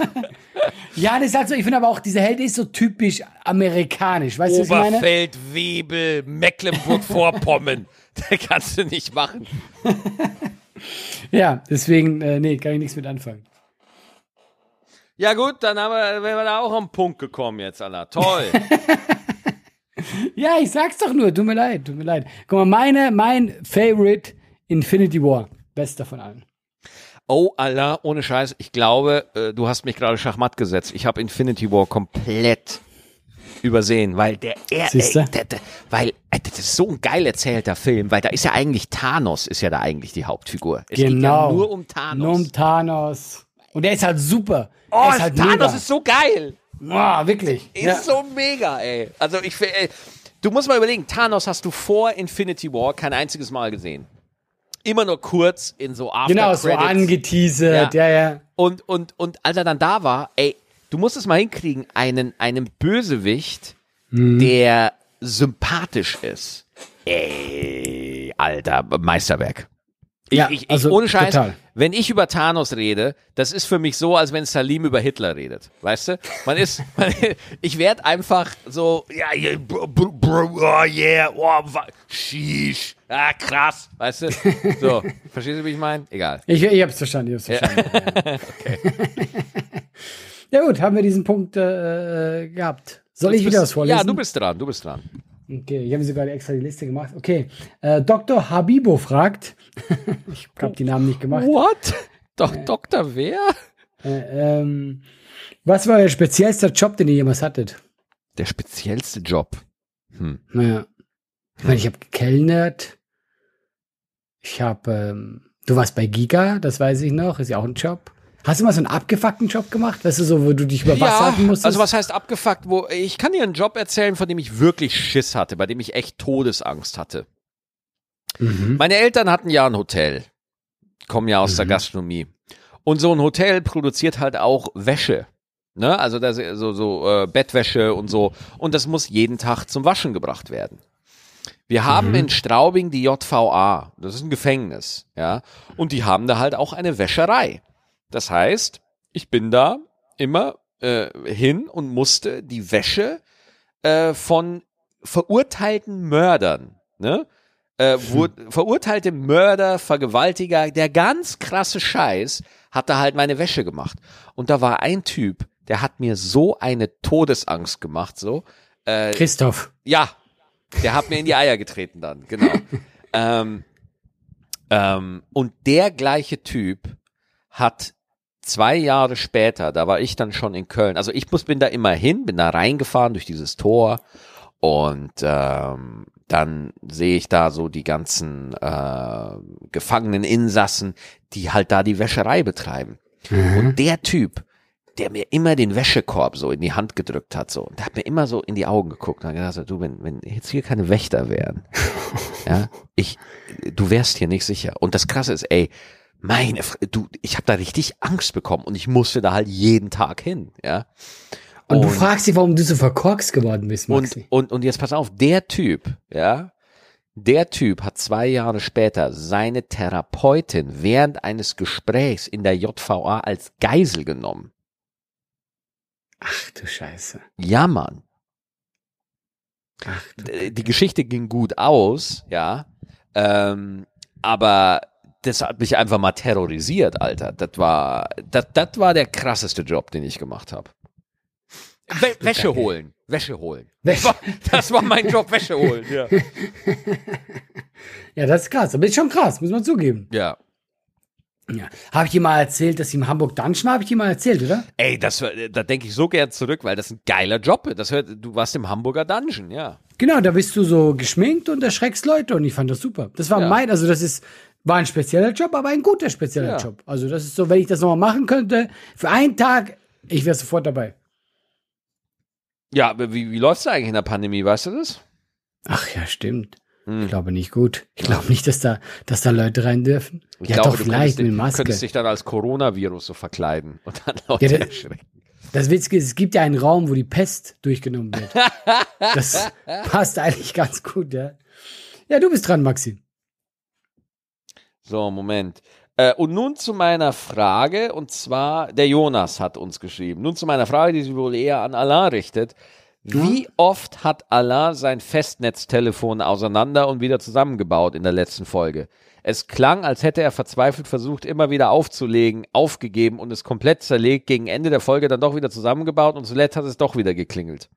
Ja, das ist halt so, ich finde aber auch, diese Held ist so typisch amerikanisch. Weißt du, was ich meine? Oberfeld, Webel, Mecklenburg-Vorpommern. da kannst du nicht machen. ja, deswegen, äh, nee, kann ich nichts mit anfangen. Ja, gut, dann haben wir, wären wir da auch am Punkt gekommen jetzt, Anna. Toll. ja, ich sag's doch nur, tut mir leid, tut mir leid. Guck mal, meine, mein Favorite Infinity War. Bester von allen. Oh Allah, ohne Scheiß, ich glaube, äh, du hast mich gerade Schachmatt gesetzt. Ich habe Infinity War komplett übersehen, weil der, er, ey, der, der, weil ey, das ist so ein geil erzählter Film, weil da ist ja eigentlich Thanos ist ja da eigentlich die Hauptfigur. Es genau. geht ja nur um Thanos. Nur um Thanos. Und der ist halt super. Oh, ist halt Thanos mega. ist so geil. Oh, wirklich. Ist ja. so mega, ey. Also ich, ey, du musst mal überlegen, Thanos hast du vor Infinity War kein einziges Mal gesehen immer nur kurz in so After Genau, so angeteasert, ja. ja, ja. Und, und, und als er dann da war, ey, du musst es mal hinkriegen, einen, einen Bösewicht, mhm. der sympathisch ist. Ey, Alter, Meisterwerk. Ich, ja, ich, ich, also ohne Scheiß, total. wenn ich über Thanos rede, das ist für mich so, als wenn Salim über Hitler redet. Weißt du? Man ist, man, ich werde einfach so, ja, yeah, bro, bro, oh yeah, oh, sheesh, ah, krass, weißt du? So, verstehst du, wie ich meine? Egal. Ich, ich hab's verstanden, ich hab's verstanden. Ja. okay. ja gut, haben wir diesen Punkt äh, gehabt. Soll Jetzt ich wieder was vorlesen? Ja, du bist dran, du bist dran. Okay, ich habe sogar extra die Liste gemacht. Okay, äh, Dr. Habibo fragt, ich habe die Namen nicht gemacht. What? Doch, äh, Doktor wer? Äh, ähm, was war Ihr speziellster Job, den ihr jemals hattet? Der speziellste Job? Hm. Naja, ich meine, ich habe gekellnert. Ich habe, ähm, du warst bei Giga, das weiß ich noch, ist ja auch ein Job. Hast du mal so einen abgefuckten Job gemacht? Weißt du, so, wo du dich über Wasser halten musstest? Also, was heißt abgefuckt? Wo, ich kann dir einen Job erzählen, von dem ich wirklich Schiss hatte, bei dem ich echt Todesangst hatte. Mhm. Meine Eltern hatten ja ein Hotel, kommen ja aus mhm. der Gastronomie. Und so ein Hotel produziert halt auch Wäsche. Ne? Also das, so, so äh, Bettwäsche und so. Und das muss jeden Tag zum Waschen gebracht werden. Wir haben mhm. in Straubing die JVA, das ist ein Gefängnis, ja, und die haben da halt auch eine Wäscherei. Das heißt, ich bin da immer äh, hin und musste die Wäsche äh, von verurteilten Mördern, ne? Äh, wurde, verurteilte Mörder, Vergewaltiger, der ganz krasse Scheiß, hat da halt meine Wäsche gemacht. Und da war ein Typ, der hat mir so eine Todesangst gemacht, so. Äh, Christoph. Ja, der hat mir in die Eier getreten dann, genau. ähm, ähm, und der gleiche Typ hat zwei Jahre später, da war ich dann schon in Köln. Also ich muss, bin da immer hin, bin da reingefahren durch dieses Tor und ähm, dann sehe ich da so die ganzen äh, gefangenen Insassen, die halt da die Wäscherei betreiben. Mhm. Und der Typ, der mir immer den Wäschekorb so in die Hand gedrückt hat, so, und der hat mir immer so in die Augen geguckt und hat gesagt, du, wenn, wenn jetzt hier keine Wächter wären, ja, ich, du wärst hier nicht sicher. Und das Krasse ist, ey, meine, du, ich habe da richtig Angst bekommen und ich musste da halt jeden Tag hin, ja. Und, und du fragst dich, warum du so verkorkst geworden bist, Maxi. Und, und, und jetzt pass auf, der Typ, ja, der Typ hat zwei Jahre später seine Therapeutin während eines Gesprächs in der JVA als Geisel genommen. Ach du Scheiße. Ja, Mann. Ach, die Geschichte ging gut aus, ja. Ähm, aber das hat mich einfach mal terrorisiert, Alter. Das war, das, das war der krasseste Job, den ich gemacht habe. Wäsche Danke. holen. Wäsche holen. Das, war, das war mein Job, Wäsche holen, ja. Ja, das ist krass. Aber ist schon krass, muss man zugeben. Ja. Ja. Habe ich dir mal erzählt, dass ich im Hamburg Dungeon war? Habe ich dir mal erzählt, oder? Ey, das, da denke ich so gern zurück, weil das ein geiler Job ist. Das hört, du warst im Hamburger Dungeon, ja. Genau, da bist du so geschminkt und erschreckst Leute und ich fand das super. Das war Ja. mein, also das ist, war ein spezieller Job, aber ein guter spezieller Ja. Job. Also das ist so, wenn ich das nochmal machen könnte, für einen Tag, ich wäre sofort dabei. Ja, aber wie, wie läuft's da eigentlich in der Pandemie, weißt du das? Ach ja, stimmt. Hm. Ich glaube nicht gut. Ich glaube nicht, dass da, dass da Leute rein dürfen. Ich ja, glaube, doch, du vielleicht mit Maske. könntest dich dann als Coronavirus so verkleiden und dann Leute Ja, erschrecken. Das Witzige ist, es gibt ja einen Raum, wo die Pest durchgenommen wird. Das passt eigentlich ganz gut, ja. Ja, du bist dran, Maxi. So, Moment. Äh, und nun zu meiner Frage, und zwar, der Jonas hat uns geschrieben. Nun zu meiner Frage, die sich wohl eher an Alain richtet. Wie oft hat Alain sein Festnetztelefon auseinander und wieder zusammengebaut in der letzten Folge? Es klang, als hätte er verzweifelt versucht, immer wieder aufzulegen, aufgegeben und es komplett zerlegt, gegen Ende der Folge dann doch wieder zusammengebaut und zuletzt hat es doch wieder geklingelt.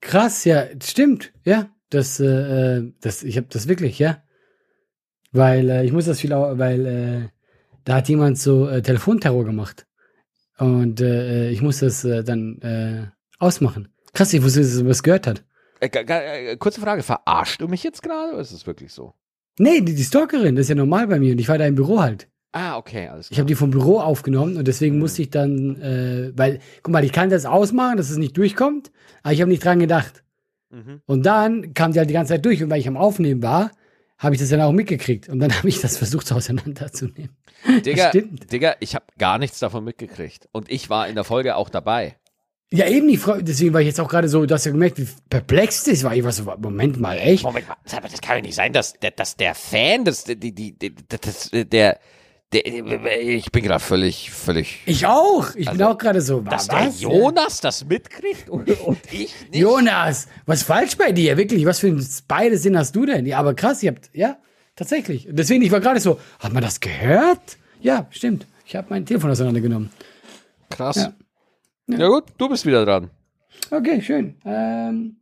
Krass, ja, stimmt, ja. Das, äh, äh, das, ich habe das wirklich, ja. Weil äh, ich muss das viel, weil äh, da hat jemand so äh, Telefonterror gemacht. Und äh, ich muss das äh, dann äh, ausmachen. Krass, ich wusste, dass er was gehört hat. Äh, äh, kurze Frage, verarscht du mich jetzt gerade oder ist es wirklich so? Nee, die, die Stalkerin, das ist ja normal bei mir und ich war da im Büro halt. Ah, okay, alles Ich klar. habe die vom Büro aufgenommen und deswegen musste ich dann, äh, weil, guck mal, ich kann das ausmachen, dass es nicht durchkommt, aber ich habe nicht dran gedacht. Mhm. Und dann kam die halt die ganze Zeit durch und weil ich am Aufnehmen war, habe ich das dann auch mitgekriegt und dann habe ich das versucht auseinanderzunehmen. Digga, stimmt. Digga, ich habe gar nichts davon mitgekriegt. Und ich war in der Folge auch dabei. Ja, eben die Frau, deswegen war ich jetzt auch gerade so, du hast ja gemerkt, wie perplex das war. Ich war so, Moment mal, echt? Moment mal, das kann ja nicht sein, dass, der- dass der Fan, das, die, die, die, das, der, der, ich bin gerade völlig, völlig, Ich auch. Ich bin Also, auch gerade so, dass was? der Jonas das mitkriegt und, und ich nicht. Jonas, was falsch bei dir? Wirklich, was für ein beide Sinn hast du denn? Ja, aber krass, ihr habt, ja, tatsächlich. Deswegen, ich war gerade so, hat man das gehört? Ja, stimmt. Ich habe mein Telefon auseinandergenommen. Krass. Ja. Ja. gut, du bist wieder dran. Okay, schön. Ähm,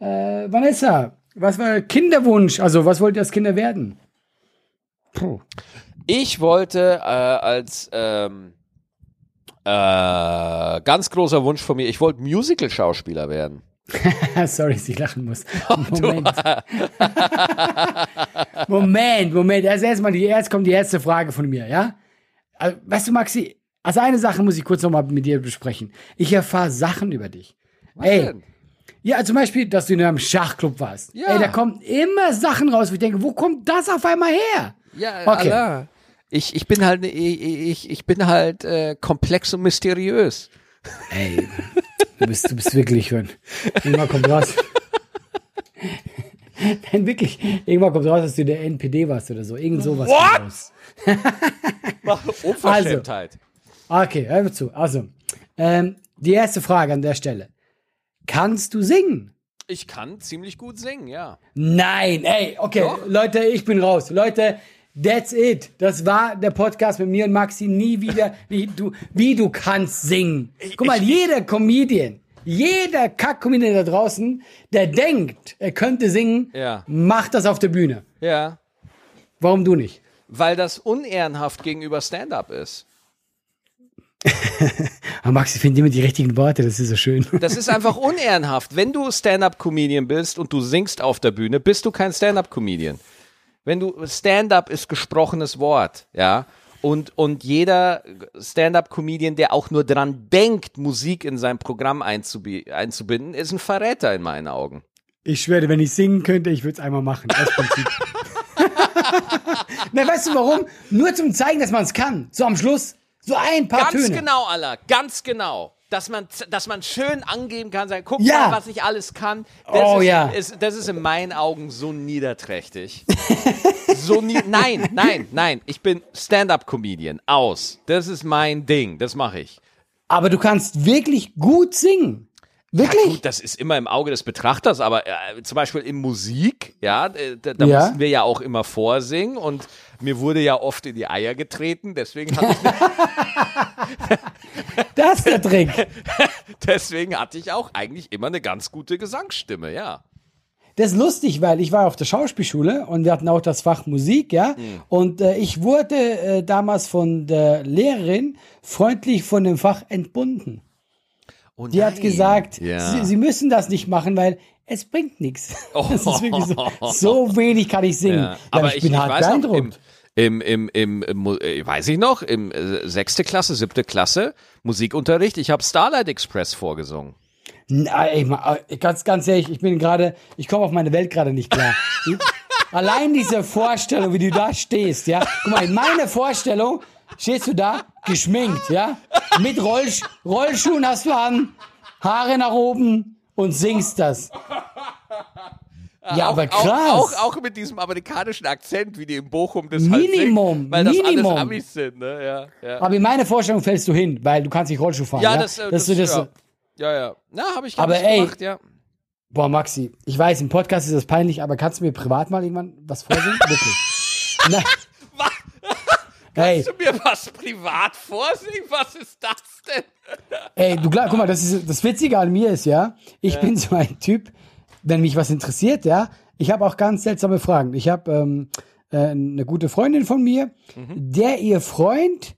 äh, Vanessa, was war Kinderwunsch? Also, was wollt ihr als Kinder werden? Puh. Ich wollte äh, als ähm, äh, ganz großer Wunsch von mir, ich wollte Musical-Schauspieler werden. Sorry, dass ich lachen muss. Moment. Moment, Moment. Erst erstmal die, erst kommt die erste Frage von mir, ja? Also, weißt du, Maxi, also eine Sache muss ich kurz nochmal mit dir besprechen. Ich erfahre Sachen über dich. Was Ey, denn? ja, zum Beispiel, dass du in einem Schachclub warst. Ja. Ey, da kommen immer Sachen raus, wo ich denke, wo kommt das auf einmal her? Ja, Okay. Allah. Ich, ich bin halt, ich, ich, bin halt äh, komplex und mysteriös. Ey, du bist, du bist wirklich schön. Irgendwann kommt raus. Nein, wirklich. Irgendwann kommt raus, dass du der NPD warst oder so. Irgend sowas. What? raus. Unverschämtheit. Okay, hör mir zu. Also, ähm, die erste Frage an der Stelle. Kannst du singen? Ich kann ziemlich gut singen, ja. Nein, ey, okay, Doch. Leute, ich bin raus. Leute, that's it. Das war der Podcast mit mir und Maxi. Nie wieder, wie du, wie du kannst singen. Guck mal, jeder Comedian, jeder Kack-Comedian da draußen, der denkt, er könnte singen, Ja. macht das auf der Bühne. Ja. Warum du nicht? Weil das unehrenhaft gegenüber Stand-up ist. Aber Maxi findet immer die richtigen Worte, das ist so schön. Das ist einfach unehrenhaft. Wenn du Stand-up-Comedian bist und du singst auf der Bühne, bist du kein Stand-up-Comedian. Wenn du Stand-up ist gesprochenes Wort, ja. Und, und jeder Stand-up-Comedian, der auch nur dran denkt, Musik in sein Programm einzubi- einzubinden, ist ein Verräter in meinen Augen. Ich schwöre, wenn ich singen könnte, ich würde es einmal machen. Aus Prinzip. Na, weißt du warum? Nur zum zeigen, dass man es kann. So am Schluss. So ein paar Ganz Töne. genau, Allah, ganz genau. Dass man, dass man schön angeben kann, sagen, guck Ja. mal, was ich alles kann. Das Oh, ist, ja. Ist, das ist in meinen Augen so niederträchtig. so nie nein, nein, nein. Ich bin Stand-up-Comedian. Aus. Das ist mein Ding. Das mache ich. Aber du kannst wirklich gut singen. Wirklich? Gut, das ist immer im Auge des Betrachters, aber äh, zum Beispiel in Musik, ja, äh, da, da Ja. mussten wir ja auch immer vorsingen und mir wurde ja oft in die Eier getreten, deswegen hatte ich, Das ist der Trick. deswegen hatte ich auch eigentlich immer eine ganz gute Gesangsstimme, ja. das ist lustig, weil ich war auf der Schauspielschule und wir hatten auch das Fach Musik, ja. Mhm. Und äh, ich wurde äh, damals von der Lehrerin freundlich von dem Fach entbunden. Oh Die hat gesagt, ja. sie, sie, müssen das nicht machen, weil es bringt nichts. Oh. Das ist wirklich so, so wenig kann ich singen. Ja. Aber ich, ich bin ich hart beeindruckt. Im, im, im, im, äh, weiß ich noch, im äh, sechste Klasse, siebte Klasse, Musikunterricht, ich habe Starlight Express vorgesungen. Nein, äh, ganz, ganz ehrlich, ich bin gerade, ich komme auf meine Welt gerade nicht klar. Allein diese Vorstellung, wie du da stehst, ja. Guck mal, in meiner Vorstellung stehst du da, geschminkt, ja. Mit Rollsch Rollschuhen hast du an, Haare nach oben und singst das. Ja, auch, aber krass. Auch, auch, auch, mit diesem amerikanischen Akzent, wie die in Bochum das Minimum, halt weil das Minimum. alles Amis sind. Ne? Ja, ja. Aber in meine Vorstellung fällst du hin, weil du kannst nicht Rollschuh fahren. Ja, ja? das, äh, das, das, das, ja. ja, ja. Na, habe ich aber ey, gemacht, ja. Boah, Maxi, ich weiß, im Podcast ist das peinlich, aber kannst du mir privat mal irgendwann was vorsingen? Wirklich. Nein. Kannst du mir was privat vorsingen? Was ist das denn? Ey, du guck mal, das ist das Witzige an mir ist ja, ich ja. bin so ein Typ, wenn mich was interessiert, ja, ich habe auch ganz seltsame Fragen. Ich habe ähm, äh, eine gute Freundin von mir, mhm. der ihr Freund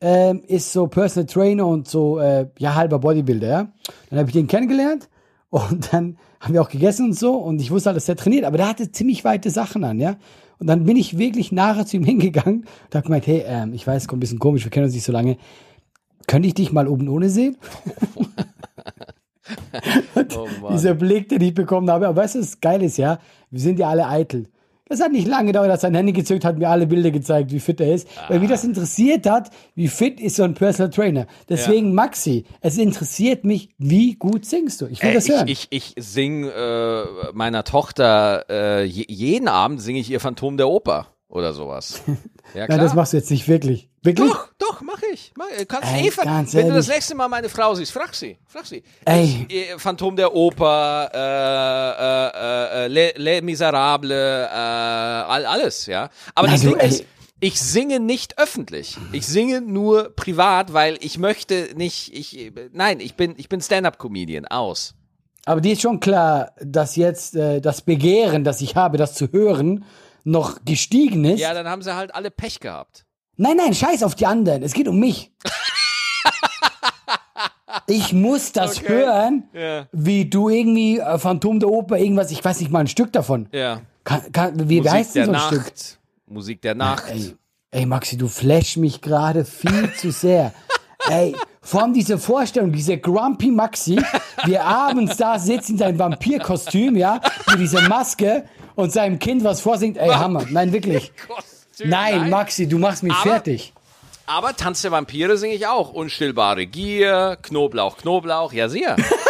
ähm, ist so Personal Trainer und so äh, ja halber Bodybuilder. Ja? Dann habe ich den kennengelernt und dann haben wir auch gegessen und so und ich wusste halt, dass er trainiert, aber der hatte ziemlich weite Sachen an, ja. Und dann bin ich wirklich nachher zu ihm hingegangen und habe gemeint, hey, ähm, ich weiß, kommt ein bisschen komisch, wir kennen uns nicht so lange. Könnte ich dich mal oben ohne sehen? oh dieser Blick, den ich bekommen habe. Aber weißt du, was geil ist, ja? Wir sind ja alle eitel. Das hat nicht lange gedauert, dass sein Handy gezückt hat, mir alle Bilder gezeigt, wie fit er ist. Ah. Weil mich das interessiert hat, wie fit ist so ein Personal Trainer. Deswegen, ja. Maxi, es interessiert mich, wie gut singst du? Ich will äh, das hören. Ich, ich, ich sing äh, meiner Tochter, äh, jeden Abend singe ich ihr Phantom der Oper oder sowas. Ja, klar. Nein, das machst du jetzt nicht wirklich. Wirklich? Doch, doch, mach ich. Mach, kannst Ey, eh, wenn ehrlich. du das nächste Mal meine Frau siehst, frag sie. Frag sie. Ey. Ich, äh, Phantom der Oper, äh, äh, äh, Les, Les Miserables, äh, all, alles, ja. Aber Nein, das Ding ist, ich singe nicht öffentlich. Ich singe nur privat, weil ich möchte nicht, ich, nein, ich bin, ich bin Stand-Up-Comedian, aus. Aber dir ist schon klar, dass jetzt äh, das Begehren, das ich habe, das zu hören, noch gestiegen ist. Ja, dann haben sie halt alle Pech gehabt. Nein, nein, scheiß auf die anderen. Es geht um mich. ich muss das okay. hören, ja. wie du irgendwie äh, Phantom der Oper, irgendwas, ich weiß nicht mal ein Stück davon. Ja. Kann, wie Musik heißt denn so ein Nacht. Stück? Musik der Nacht. Ach, ey, ey, Maxi, du flash mich gerade viel zu sehr. Ey, vor allem diese Vorstellung, diese Grumpy Maxi, wie er abends da sitzt in seinem Vampirkostüm, ja, mit dieser Maske und seinem Kind was vorsingt, ey, Hammer. Nein, wirklich. Nein, nein, Maxi, du machst mich aber, fertig. Aber Tanz der Vampire singe ich auch. Unstillbare Gier, Knoblauch, Knoblauch, ja sehr.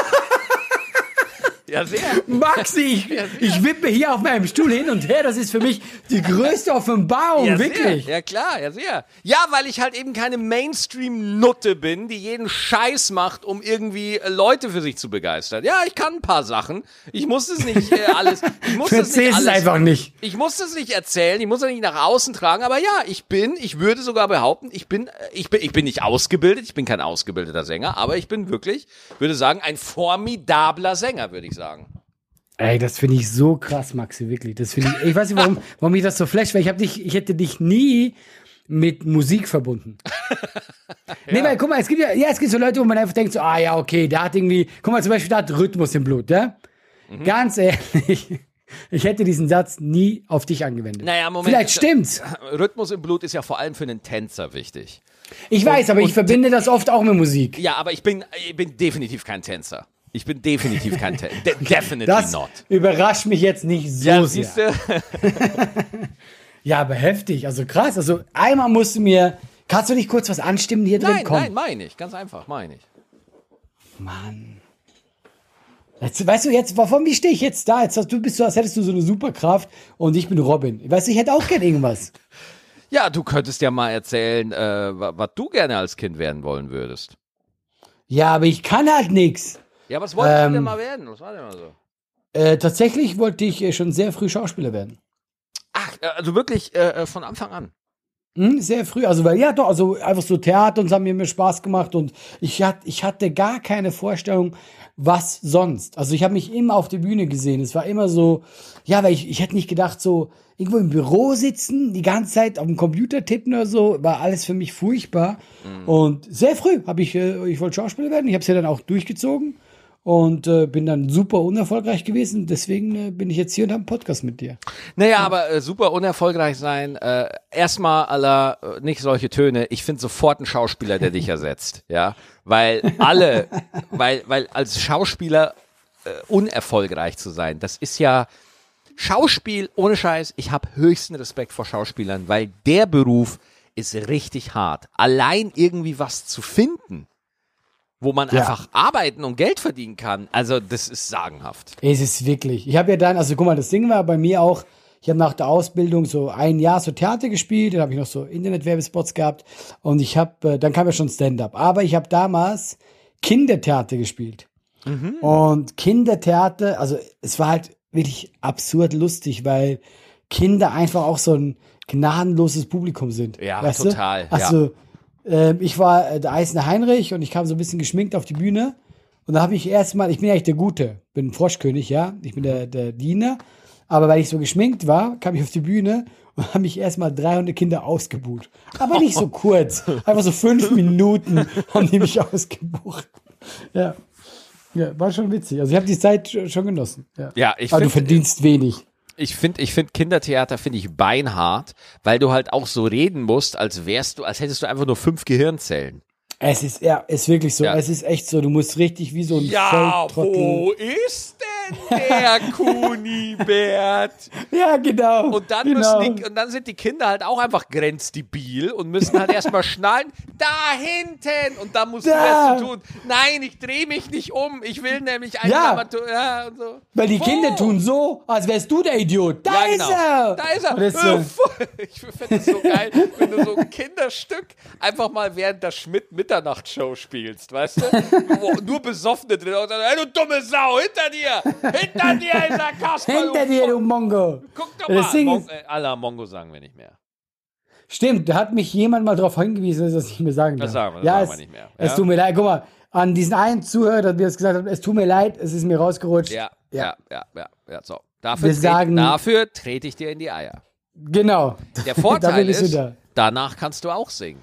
Ja, sehr. Maxi, ich, ja, ich wippe hier auf meinem Stuhl hin und her. Das ist für mich die größte Offenbarung, ja, wirklich. Sehr. Ja, klar, ja, sehr. Ja, weil ich halt eben keine Mainstream-Nutte bin, die jeden Scheiß macht, um irgendwie äh, Leute für sich zu begeistern. Ja, ich kann ein paar Sachen. Ich muss es nicht äh, alles. Ich muss es nicht alles, einfach nicht. Ich muss es nicht erzählen. Ich muss es nicht nach außen tragen. Aber ja, ich bin, ich würde sogar behaupten, ich bin, äh, ich bin, ich bin nicht ausgebildet. Ich bin kein ausgebildeter Sänger, aber ich bin wirklich, würde sagen, ein formidabler Sänger, würde ich sagen sagen. Ey, das finde ich so krass, Maxi, wirklich. Das finde ich, ich weiß nicht, warum, warum mich das so flasht, weil ich habe dich, ich hätte dich nie mit Musik verbunden. ja. Nee, weil, guck mal, es gibt ja, ja, es gibt so Leute, wo man einfach denkt so, ah ja, okay, der hat irgendwie, guck mal, zum Beispiel, der hat Rhythmus im Blut, ja? Mhm. Ganz ehrlich. Ich hätte diesen Satz nie auf dich angewendet. Naja, Moment. Vielleicht stimmt's. Rhythmus im Blut ist ja vor allem für einen Tänzer wichtig. Ich weiß, und, aber ich verbinde das oft auch mit Musik. Ja, aber ich bin, ich bin definitiv kein Tänzer. Ich bin definitiv kein Ted. De definitely das not. Überrascht mich jetzt nicht so ja, sehr. ja, aber heftig. Also krass. Also einmal musst du mir. Kannst du nicht kurz was anstimmen hier drin? Nein, Komm. nein, meine ich. Ganz einfach, meine ich. Mann. Jetzt, weißt du, jetzt, wovon, wie stehe ich jetzt da? Jetzt du bist so, als hättest du so eine Superkraft und ich bin Robin. Weißt du, ich hätte auch gern irgendwas. Ja, du könntest ja mal erzählen, äh, was du gerne als Kind werden wollen würdest. Ja, aber ich kann halt nichts. Ja, was wolltest ähm, du denn mal werden? Was war denn mal so? Äh, tatsächlich wollte ich äh, schon sehr früh Schauspieler werden. Ach, äh, also wirklich äh, äh, von Anfang an. Hm, sehr früh, also weil ja doch, also einfach so Theater und es haben mir Spaß gemacht und ich hatte, ich hatte gar keine Vorstellung, was sonst. Also ich habe mich immer auf der Bühne gesehen. Es war immer so, ja, weil ich, ich hätte nicht gedacht, so irgendwo im Büro sitzen, die ganze Zeit auf dem Computer tippen oder so, war alles für mich furchtbar. Mhm. Und sehr früh habe ich, äh, ich wollte Schauspieler werden. Ich habe es ja dann auch durchgezogen und äh, bin dann super unerfolgreich gewesen. Deswegen äh, bin ich jetzt hier und habe einen Podcast mit dir. Naja, aber äh, super unerfolgreich sein. Äh, erstmal aller äh, nicht solche Töne. Ich finde sofort einen Schauspieler, der dich ersetzt. Ja, weil alle, weil weil als Schauspieler äh, unerfolgreich zu sein, das ist ja Schauspiel ohne Scheiß. Ich habe höchsten Respekt vor Schauspielern, weil der Beruf ist richtig hart. Allein irgendwie was zu finden wo man ja. einfach arbeiten und Geld verdienen kann. Also das ist sagenhaft. Es ist wirklich. Ich habe ja dann, also guck mal, das Ding war bei mir auch, ich habe nach der Ausbildung so ein Jahr so Theater gespielt, dann habe ich noch so Internetwerbespots gehabt und ich habe, äh, dann kam ja schon Stand-up. Aber ich habe damals Kindertheater gespielt. Mhm. Und Kindertheater, also es war halt wirklich absurd lustig, weil Kinder einfach auch so ein gnadenloses Publikum sind. Ja, total. Du? Also ja äh, ich war äh, der Eisner Heinrich und ich kam so ein bisschen geschminkt auf die Bühne. Und da habe ich erstmal, ich bin eigentlich der Gute, bin Froschkönig, ja, ich bin der, der Diener. Aber weil ich so geschminkt war, kam ich auf die Bühne und habe mich erstmal 300 Kinder ausgebucht. Aber nicht so kurz, einfach so fünf Minuten haben die mich ausgebucht. Ja. Ja, war schon witzig. Also ich habe die Zeit schon genossen. Ja, ja ich Aber du verdienst wenig ich finde, ich finde Kindertheater finde ich beinhart, weil du halt auch so reden musst, als wärst du, als hättest du einfach nur fünf Gehirnzellen. Es ist, ja, ist wirklich so. Ja. Es ist echt so. Du musst richtig wie so ein Ja, wo ist der Kunibert? ja, genau. Und dann, genau. Müssen die, und dann sind die Kinder halt auch einfach grenzdebil und müssen halt erstmal schnallen, da hinten. Und dann musst da. du das tun. Nein, ich drehe mich nicht um. Ich will nämlich ein ja. Dramatur ja, und so. Weil die wo? Kinder tun so, als wärst du der Idiot. Da ja, genau. ist er. Da ist er. Ist so. Ich finde es so geil, wenn du so ein Kinderstück einfach mal während der Schmidt mit Mitternachtshow spielst, weißt du? Wo nur Besoffene drin und dann, hey, du dumme Sau, hinter dir! Hinter dir ist der Kasper! hinter dir, du Mongo! Guck doch mal! Mon äh, Allah, Mongo sagen wir nicht mehr. Stimmt, da hat mich jemand mal darauf hingewiesen, dass ich mehr sagen darf. Das sagen wir, das ja, sagen wir es, nicht mehr. Ja? Es tut mir leid, guck mal, an diesen einen Zuhörer, der mir das gesagt hat, es tut mir leid, es ist mir rausgerutscht. Ja, ja, ja, ja, ja, so. Dafür, wir trete, dafür trete ich dir in die Eier. Genau. Der Vorteil ist, da. danach kannst du auch singen.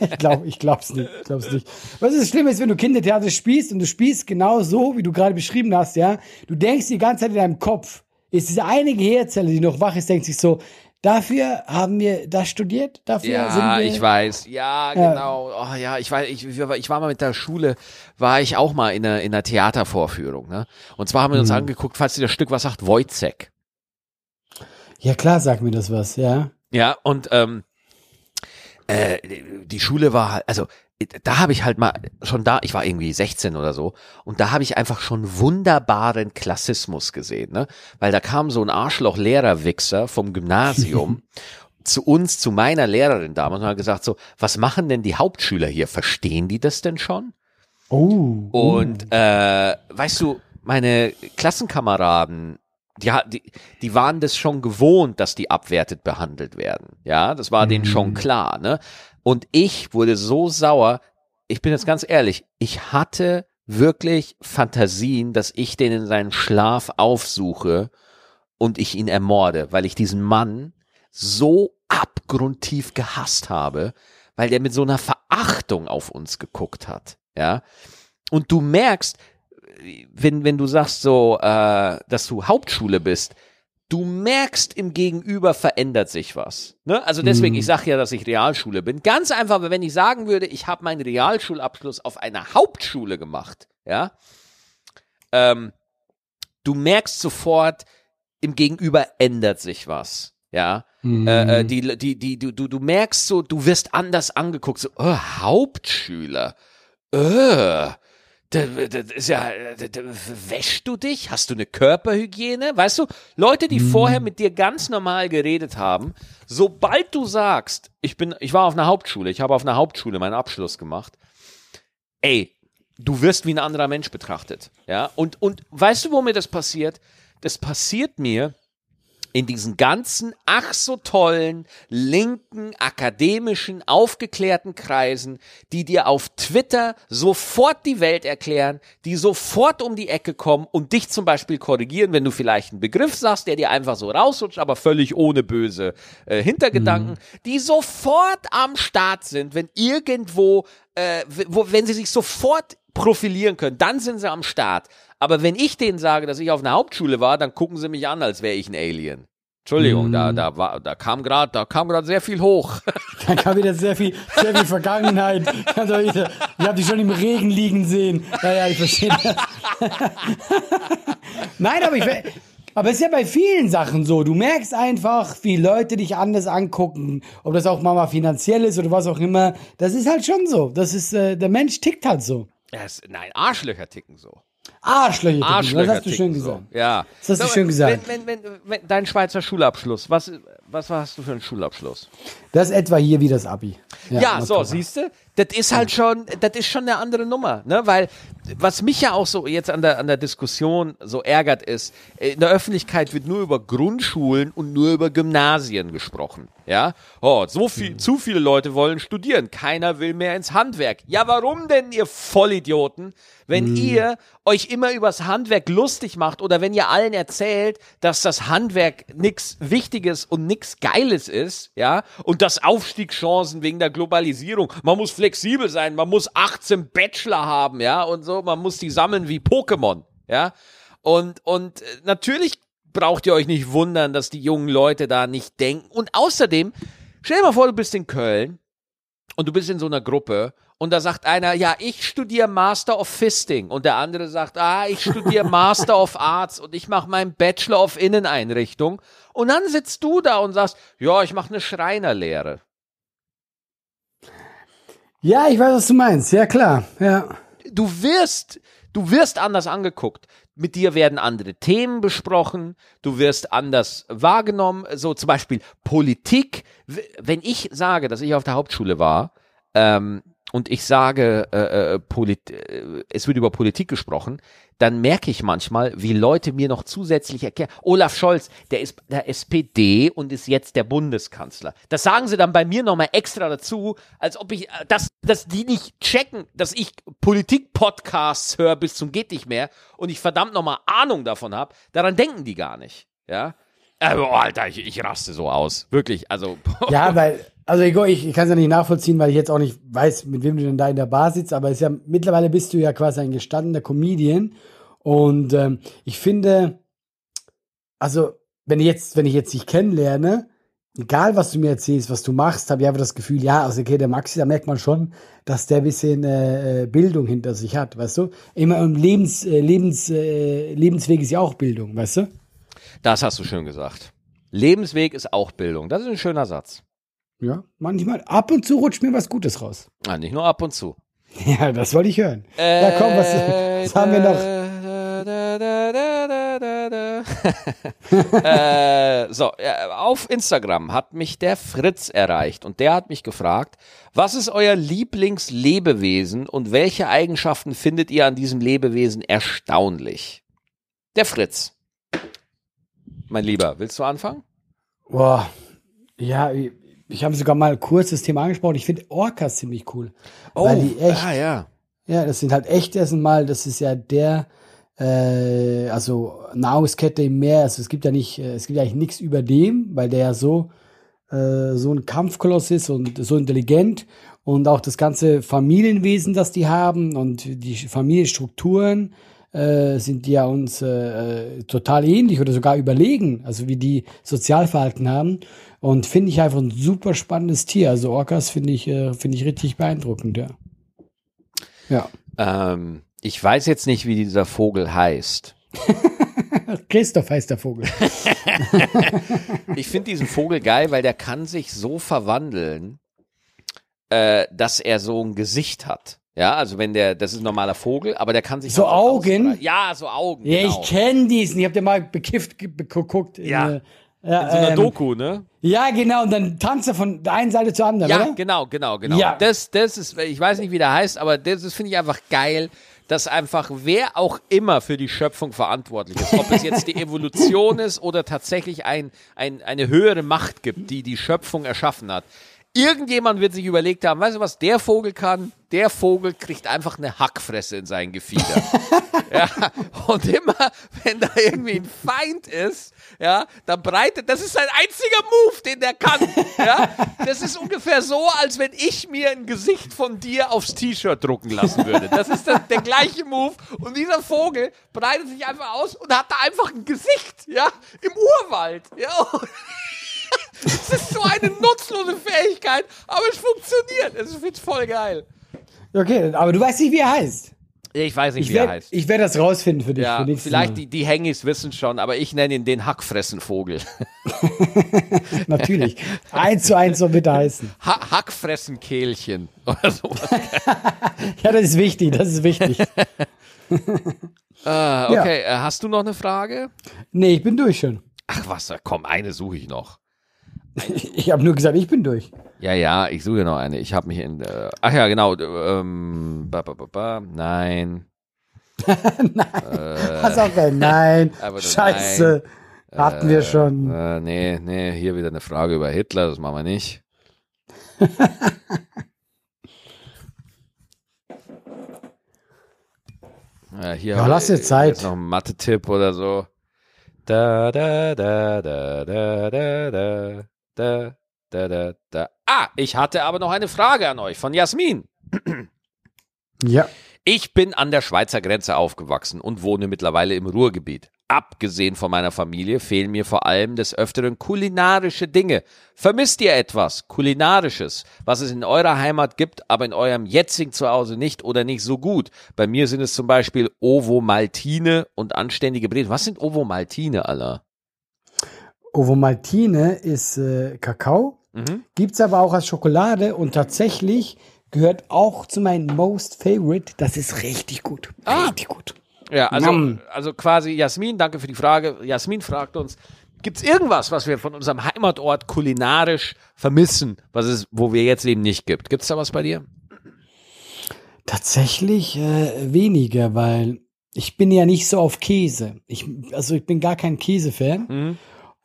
Ich glaube, ich glaub's nicht. Ich glaub's nicht. Was ist das Schlimme ist, wenn du Kindertheater spielst und du spielst genau so, wie du gerade beschrieben hast, ja? Du denkst die ganze Zeit in deinem Kopf, ist diese eine Gehirnzelle, die noch wach ist, denkt sich so, dafür haben wir das studiert? Dafür ja, sind wir, ich weiß. Ja, genau. Ja. Oh, ja, ich weiß, ich, ich war mal mit der Schule, war ich auch mal in einer, in einer Theatervorführung, ne? Und zwar haben wir uns hm. angeguckt, falls dir das Stück was sagt, Wojcek. Ja, klar, sag mir das was, ja. Ja, und ähm, äh, die Schule war halt, also da habe ich halt mal schon da, ich war irgendwie 16 oder so, und da habe ich einfach schon wunderbaren Klassismus gesehen, ne? Weil da kam so ein Arschloch-Lehrerwichser vom Gymnasium zu uns, zu meiner Lehrerin damals und hat gesagt so, was machen denn die Hauptschüler hier? Verstehen die das denn schon? Oh. Und äh, weißt du, meine Klassenkameraden die, die, die waren das schon gewohnt, dass die abwertet behandelt werden. Ja, das war mhm. denen schon mhm. klar, ne? Und ich wurde so sauer. Ich bin jetzt ganz ehrlich, ich hatte wirklich Fantasien, dass ich den in seinen Schlaf aufsuche und ich ihn ermorde, weil ich diesen Mann so abgrundtief gehasst habe, weil der mit so einer Verachtung auf uns geguckt hat. Ja. Und du merkst, wenn, wenn du sagst so, äh, dass du Hauptschule bist, du merkst im Gegenüber verändert sich was. Ne? Also deswegen, mhm. ich sage ja, dass ich Realschule bin. Ganz einfach, wenn ich sagen würde, ich habe meinen Realschulabschluss auf einer Hauptschule gemacht, ja, ähm, du merkst sofort, im Gegenüber ändert sich was. Ja, mhm. äh, die, die, die, du, du, du merkst so, du wirst anders angeguckt, so, oh, Hauptschüler, äh, das ist ja, wäschst du dich? Hast du eine Körperhygiene? Weißt du, Leute, die hm. vorher mit dir ganz normal geredet haben, sobald du sagst, ich bin, ich war auf einer Hauptschule, ich habe auf einer Hauptschule meinen Abschluss gemacht, ey, du wirst wie ein anderer Mensch betrachtet, ja? Und, und weißt du, wo mir das passiert? Das passiert mir, in diesen ganzen ach so tollen, linken, akademischen, aufgeklärten Kreisen, die dir auf Twitter sofort die Welt erklären, die sofort um die Ecke kommen und dich zum Beispiel korrigieren, wenn du vielleicht einen Begriff sagst, der dir einfach so rausrutscht, aber völlig ohne böse äh, Hintergedanken, mhm. die sofort am Start sind, wenn irgendwo, äh, wo, wenn sie sich sofort profilieren können, dann sind sie am Start. Aber wenn ich denen sage, dass ich auf einer Hauptschule war, dann gucken sie mich an, als wäre ich ein Alien. Entschuldigung, mm. da, da, war, da kam gerade, da kam gerade sehr viel hoch. Da kam wieder sehr viel, sehr viel Vergangenheit. Also ich, ich habe dich schon im Regen liegen sehen. Ja, ja, ich verstehe das. Nein, aber ich, aber es ist ja bei vielen Sachen so. Du merkst einfach, wie Leute dich anders angucken. Ob das auch mal finanziell ist oder was auch immer. Das ist halt schon so. Das ist, äh, der Mensch tickt halt so. Es, nein, Arschlöcher ticken so. Arschlöcher. Arschlöcher das hast du schön gesagt. So. Ja. Das hast du schön gesagt. Wenn, wenn, wenn, wenn, dein Schweizer Schulabschluss, was, was hast du für einen Schulabschluss? Das ist etwa hier wie das Abi. Ja, ja so, siehst du? Das ist halt schon, das ist schon eine andere Nummer, ne? Weil was mich ja auch so jetzt an der, an der Diskussion so ärgert ist, in der Öffentlichkeit wird nur über Grundschulen und nur über Gymnasien gesprochen. Ja, oh, so viel, mhm. zu viele Leute wollen studieren. Keiner will mehr ins Handwerk. Ja, warum denn, ihr Vollidioten? Wenn mhm. ihr euch immer übers Handwerk lustig macht oder wenn ihr allen erzählt, dass das Handwerk nichts Wichtiges und nichts Geiles ist, ja, und das Aufstiegschancen wegen der Globalisierung. Man muss flexibel sein, man muss 18 Bachelor haben, ja, und so, man muss die sammeln wie Pokémon, ja. Und, und äh, natürlich braucht ihr euch nicht wundern, dass die jungen Leute da nicht denken. Und außerdem, stell dir mal vor, du bist in Köln und du bist in so einer Gruppe und da sagt einer, ja, ich studiere Master of Fisting und der andere sagt, ah, ich studiere Master of Arts und ich mache meinen Bachelor of Inneneinrichtung und dann sitzt du da und sagst, ja, ich mache eine Schreinerlehre. Ja, ich weiß, was du meinst. Ja, klar. Ja. Du wirst, du wirst anders angeguckt mit dir werden andere Themen besprochen, du wirst anders wahrgenommen, so zum Beispiel Politik. Wenn ich sage, dass ich auf der Hauptschule war, ähm, und ich sage, äh, äh, Polit äh, es wird über Politik gesprochen, dann merke ich manchmal, wie Leute mir noch zusätzlich erklären, Olaf Scholz, der ist der SPD und ist jetzt der Bundeskanzler. Das sagen sie dann bei mir nochmal extra dazu, als ob ich, dass, dass die nicht checken, dass ich Politik-Podcasts höre bis zum geht nicht mehr und ich verdammt nochmal Ahnung davon habe. Daran denken die gar nicht. Ja. Also, Alter, ich, ich raste so aus. Wirklich, also. ja, weil also ich, ich kann es ja nicht nachvollziehen, weil ich jetzt auch nicht weiß, mit wem du denn da in der Bar sitzt, aber ja mittlerweile bist du ja quasi ein gestandener Comedian. Und ähm, ich finde, also wenn ich jetzt, wenn ich jetzt dich kennenlerne, egal was du mir erzählst, was du machst, habe ich einfach das Gefühl, ja, also okay, der Maxi, da merkt man schon, dass der ein bisschen äh, äh, Bildung hinter sich hat, weißt du? Immer im Lebens, äh, Lebens, äh, Lebensweg ist ja auch Bildung, weißt du? Das hast du schön gesagt. Lebensweg ist auch Bildung. Das ist ein schöner Satz. Ja, manchmal. Ab und zu rutscht mir was Gutes raus. Ah, nicht nur ab und zu. Ja, das wollte ich hören. Äh, ja, komm, was, was haben wir noch? äh, so, auf Instagram hat mich der Fritz erreicht und der hat mich gefragt, was ist euer Lieblingslebewesen und welche Eigenschaften findet ihr an diesem Lebewesen erstaunlich? Der Fritz. Mein Lieber, willst du anfangen? Boah, ja, ich habe sogar mal kurz das Thema angesprochen. Ich finde Orcas ziemlich cool. Oh, weil die echt, ah, ja. Ja, das sind halt echt erstmal, das ist ja der, äh, also Nahrungskette im Meer. Also es gibt ja nicht, äh, es gibt ja eigentlich nichts über dem, weil der ja so, äh, so ein Kampfkoloss ist und so intelligent und auch das ganze Familienwesen, das die haben und die Familienstrukturen äh, sind die ja uns äh, total ähnlich oder sogar überlegen, also wie die Sozialverhalten haben. Und finde ich einfach ein super spannendes Tier. Also Orcas finde ich, äh, finde ich richtig beeindruckend, ja. Ja. Ähm, ich weiß jetzt nicht, wie dieser Vogel heißt. Christoph heißt der Vogel. ich finde diesen Vogel geil, weil der kann sich so verwandeln, äh, dass er so ein Gesicht hat. Ja, also wenn der, das ist ein normaler Vogel, aber der kann sich so Augen. Ja, so Augen. Ja, genau. ich kenne diesen. Ich habe den mal bekifft geguckt. Ja. In, ja, in so einer ähm, Doku, ne? Ja, genau, und dann tanzt er von der einen Seite zur anderen, ja, oder? genau, genau, genau. Ja. Das, das ist, ich weiß nicht, wie der heißt, aber das, das finde ich einfach geil. dass einfach wer auch immer für die Schöpfung verantwortlich ist, ob es jetzt die Evolution ist oder tatsächlich ein, ein, eine höhere Macht gibt, die die Schöpfung erschaffen hat. Irgendjemand wird sich überlegt haben, weißt du was, der Vogel kann, der Vogel kriegt einfach eine Hackfresse in sein Gefieder. ja, und immer, wenn da irgendwie ein Feind ist, ja, dann breitet, das ist sein einziger Move, den der kann. Ja, das ist ungefähr so, als wenn ich mir ein Gesicht von dir aufs T-Shirt drucken lassen würde. Das ist der, der gleiche Move. Und dieser Vogel breitet sich einfach aus und hat da einfach ein Gesicht, ja, im Urwald. Ja. Es ist so eine nutzlose Fähigkeit, aber es funktioniert. Es ist voll geil. Okay, aber du weißt nicht, wie er heißt. Ich weiß nicht, Ich wie er werde heißt. ich werd das rausfinden für dich. Ja, für vielleicht Mal. die, die Hengis wissen schon, aber ich nenne ihn den Hackfressenvogel. Natürlich. eins zu eins soll bitte heißen. Ha Hackfressenkehlchen oder sowas. Ja, das ist wichtig, das ist wichtig. Ah, okay, äh, hast du noch eine Frage? Nee, ich bin durch schon. Ach was, komm, eine suche ich noch. Ich habe nur gesagt, ich bin durch. Ja, ja, ich suche noch eine. Ich habe mich in. Äh, ach ja, genau. Ähm, ba, ba, ba, ba, nein. Pass auf, ey, nein. Scheiße. Hatten wir schon. Äh, nee, nee, hier wieder eine Frage über Hitler, das machen wir nicht. ja, hier Ja, lass dir Zeit. Jetzt noch ein Mathe-Tipp oder so. Da, da, da, da, da, da, da, da, da, da, da. Ah, ich hatte aber noch eine Frage an euch von Jasmin. Ja. Ich bin an der Schweizer Grenze aufgewachsen und wohne mittlerweile im Ruhrgebiet. Abgesehen von meiner Familie fehlen mir vor allem des Öfteren kulinarische Dinge. Vermisst ihr etwas Kulinarisches, was es in eurer Heimat gibt, aber in eurem jetzigen Zuhause nicht oder nicht so gut? Bei mir sind es zum Beispiel Ovo Maltine und anständige Breten. Was sind Ovo Maltine, Alter? Ovomaltine ist äh, Kakao, Mhm. gibt's aber auch als Schokolade und tatsächlich gehört auch zu meinen Most Favorite. Das ist richtig gut. Ah. Richtig gut. Ja, also, also quasi Jasmin, danke für die Frage. Jasmin fragt uns, gibt's irgendwas, was wir von unserem Heimatort kulinarisch vermissen, was es, wo wir jetzt eben nicht gibt? Gibt's da was bei dir? Tatsächlich äh, weniger, weil ich bin ja nicht so auf Käse. Ich, also ich bin gar kein Käsefan. Mhm.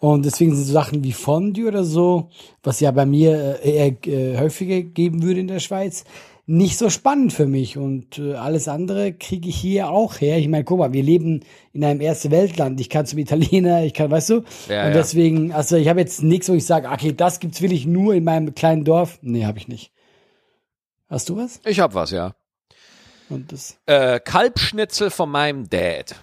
Und deswegen sind so Sachen wie Fondue oder so, was ja bei mir äh, eher äh, häufiger geben würde in der Schweiz, nicht so spannend für mich. Und äh, alles andere kriege ich hier auch her. Ich meine, guck mal, wir leben in einem erste Weltland. Ich kann zum Italiener, ich kann, weißt du? Ja, und ja. deswegen, also ich habe jetzt nichts, wo ich sage, okay, das gibt's wirklich nur in meinem kleinen Dorf. Nee, habe ich nicht. Hast du was? Ich hab was, ja. Und das. Äh, Kalbschnitzel von meinem Dad.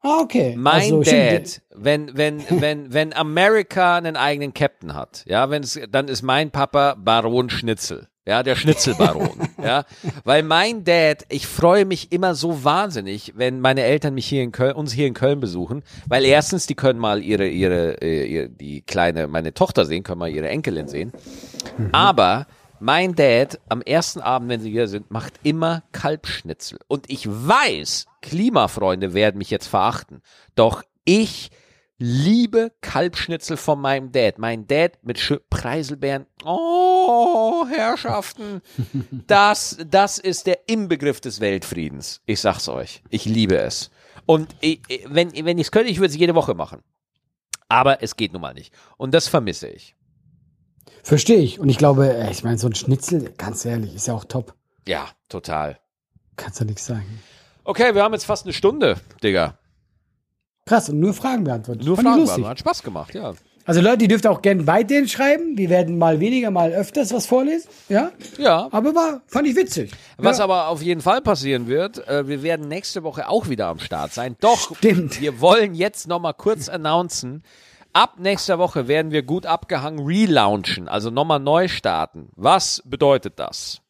Ah, okay. Mein Also. Dad, wenn, wenn, wenn, wenn Amerika einen eigenen Captain hat, ja, wenn es, dann ist mein Papa Baron Schnitzel. Ja, der Schnitzelbaron. ja, weil mein Dad, ich freue mich immer so wahnsinnig, wenn meine Eltern mich hier in Köln, uns hier in Köln besuchen, weil erstens, die können mal ihre, ihre, äh, ihre die kleine, meine Tochter sehen, können mal ihre Enkelin sehen. Aber mein Dad am ersten Abend, wenn sie hier sind, macht immer Kalbschnitzel. Und ich weiß, Klimafreunde werden mich jetzt verachten. Doch ich liebe Kalbschnitzel von meinem Dad. Mein Dad mit Schö Preiselbeeren. Oh, Herrschaften. Das, das ist der Inbegriff des Weltfriedens. Ich sag's euch. Ich liebe es. Und ich, wenn, wenn ich es könnte, ich würde es jede Woche machen. Aber es geht nun mal nicht. Und das vermisse ich. Verstehe ich. Und ich glaube, äh, ich meine, so ein Schnitzel, ganz ehrlich, ist ja auch top. Ja, total. Kannst du nichts sagen. Okay, wir haben jetzt fast eine Stunde, Digga. Krass, und nur Fragen beantwortet. Nur Fand Fragen waren. Hat Spaß gemacht, ja. Also Leute, ihr dürft auch gerne weiterhin schreiben. Wir werden mal weniger, mal öfters was vorlesen. Ja, Ja. aber war, fand ich witzig. Was ja. aber auf jeden Fall passieren wird, äh, wir werden nächste Woche auch wieder am Start sein. Doch, Stimmt. wir wollen jetzt nochmal kurz announcen. Ab nächster Woche werden wir gut abgehangen relaunchen, also nochmal neu starten. Was bedeutet das?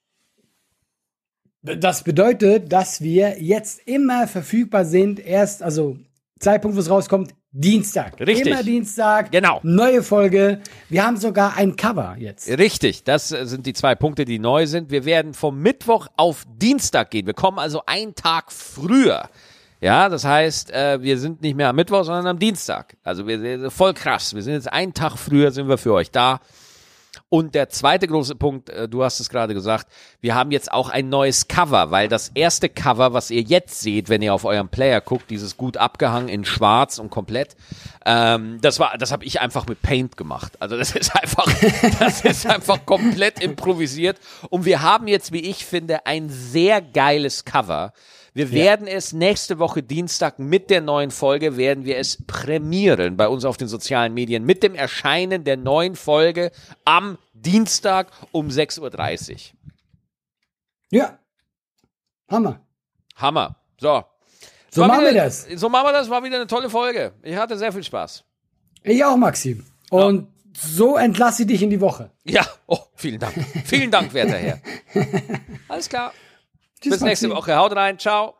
Das bedeutet, dass wir jetzt immer verfügbar sind. Erst, also Zeitpunkt, wo es rauskommt, Dienstag. Richtig. Immer Dienstag. Genau. Neue Folge. Wir haben sogar ein Cover jetzt. Richtig, das äh, sind die zwei Punkte, die neu sind. Wir werden vom Mittwoch auf Dienstag gehen. Wir kommen also einen Tag früher. Ja, das heißt, äh, wir sind nicht mehr am Mittwoch, sondern am Dienstag. Also wir sind voll krass. Wir sind jetzt einen Tag früher, sind wir für euch da. Und der zweite große Punkt, äh, du hast es gerade gesagt, wir haben jetzt auch ein neues Cover, weil das erste Cover, was ihr jetzt seht, wenn ihr auf eurem Player guckt, dieses gut abgehangen in schwarz und komplett, ähm, das war, das habe ich einfach mit Paint gemacht. Also das ist einfach, das ist einfach komplett improvisiert. Und wir haben jetzt, wie ich finde, ein sehr geiles Cover. Wir werden ja. es nächste Woche Dienstag mit der neuen Folge werden wir es prämieren bei uns auf den sozialen Medien mit dem Erscheinen der neuen Folge am Dienstag um 6.30 Uhr. Ja. Hammer. Hammer. So. So machen wieder, wir das. So machen wir das. War wieder eine tolle Folge. Ich hatte sehr viel Spaß. Ich auch, Maxim. Und ja. so entlasse ich dich in die Woche. Ja. Oh, vielen Dank. vielen Dank, werter Herr. Alles klar. Tschüss, Bis nächste Woche. Haut rein. Ciao.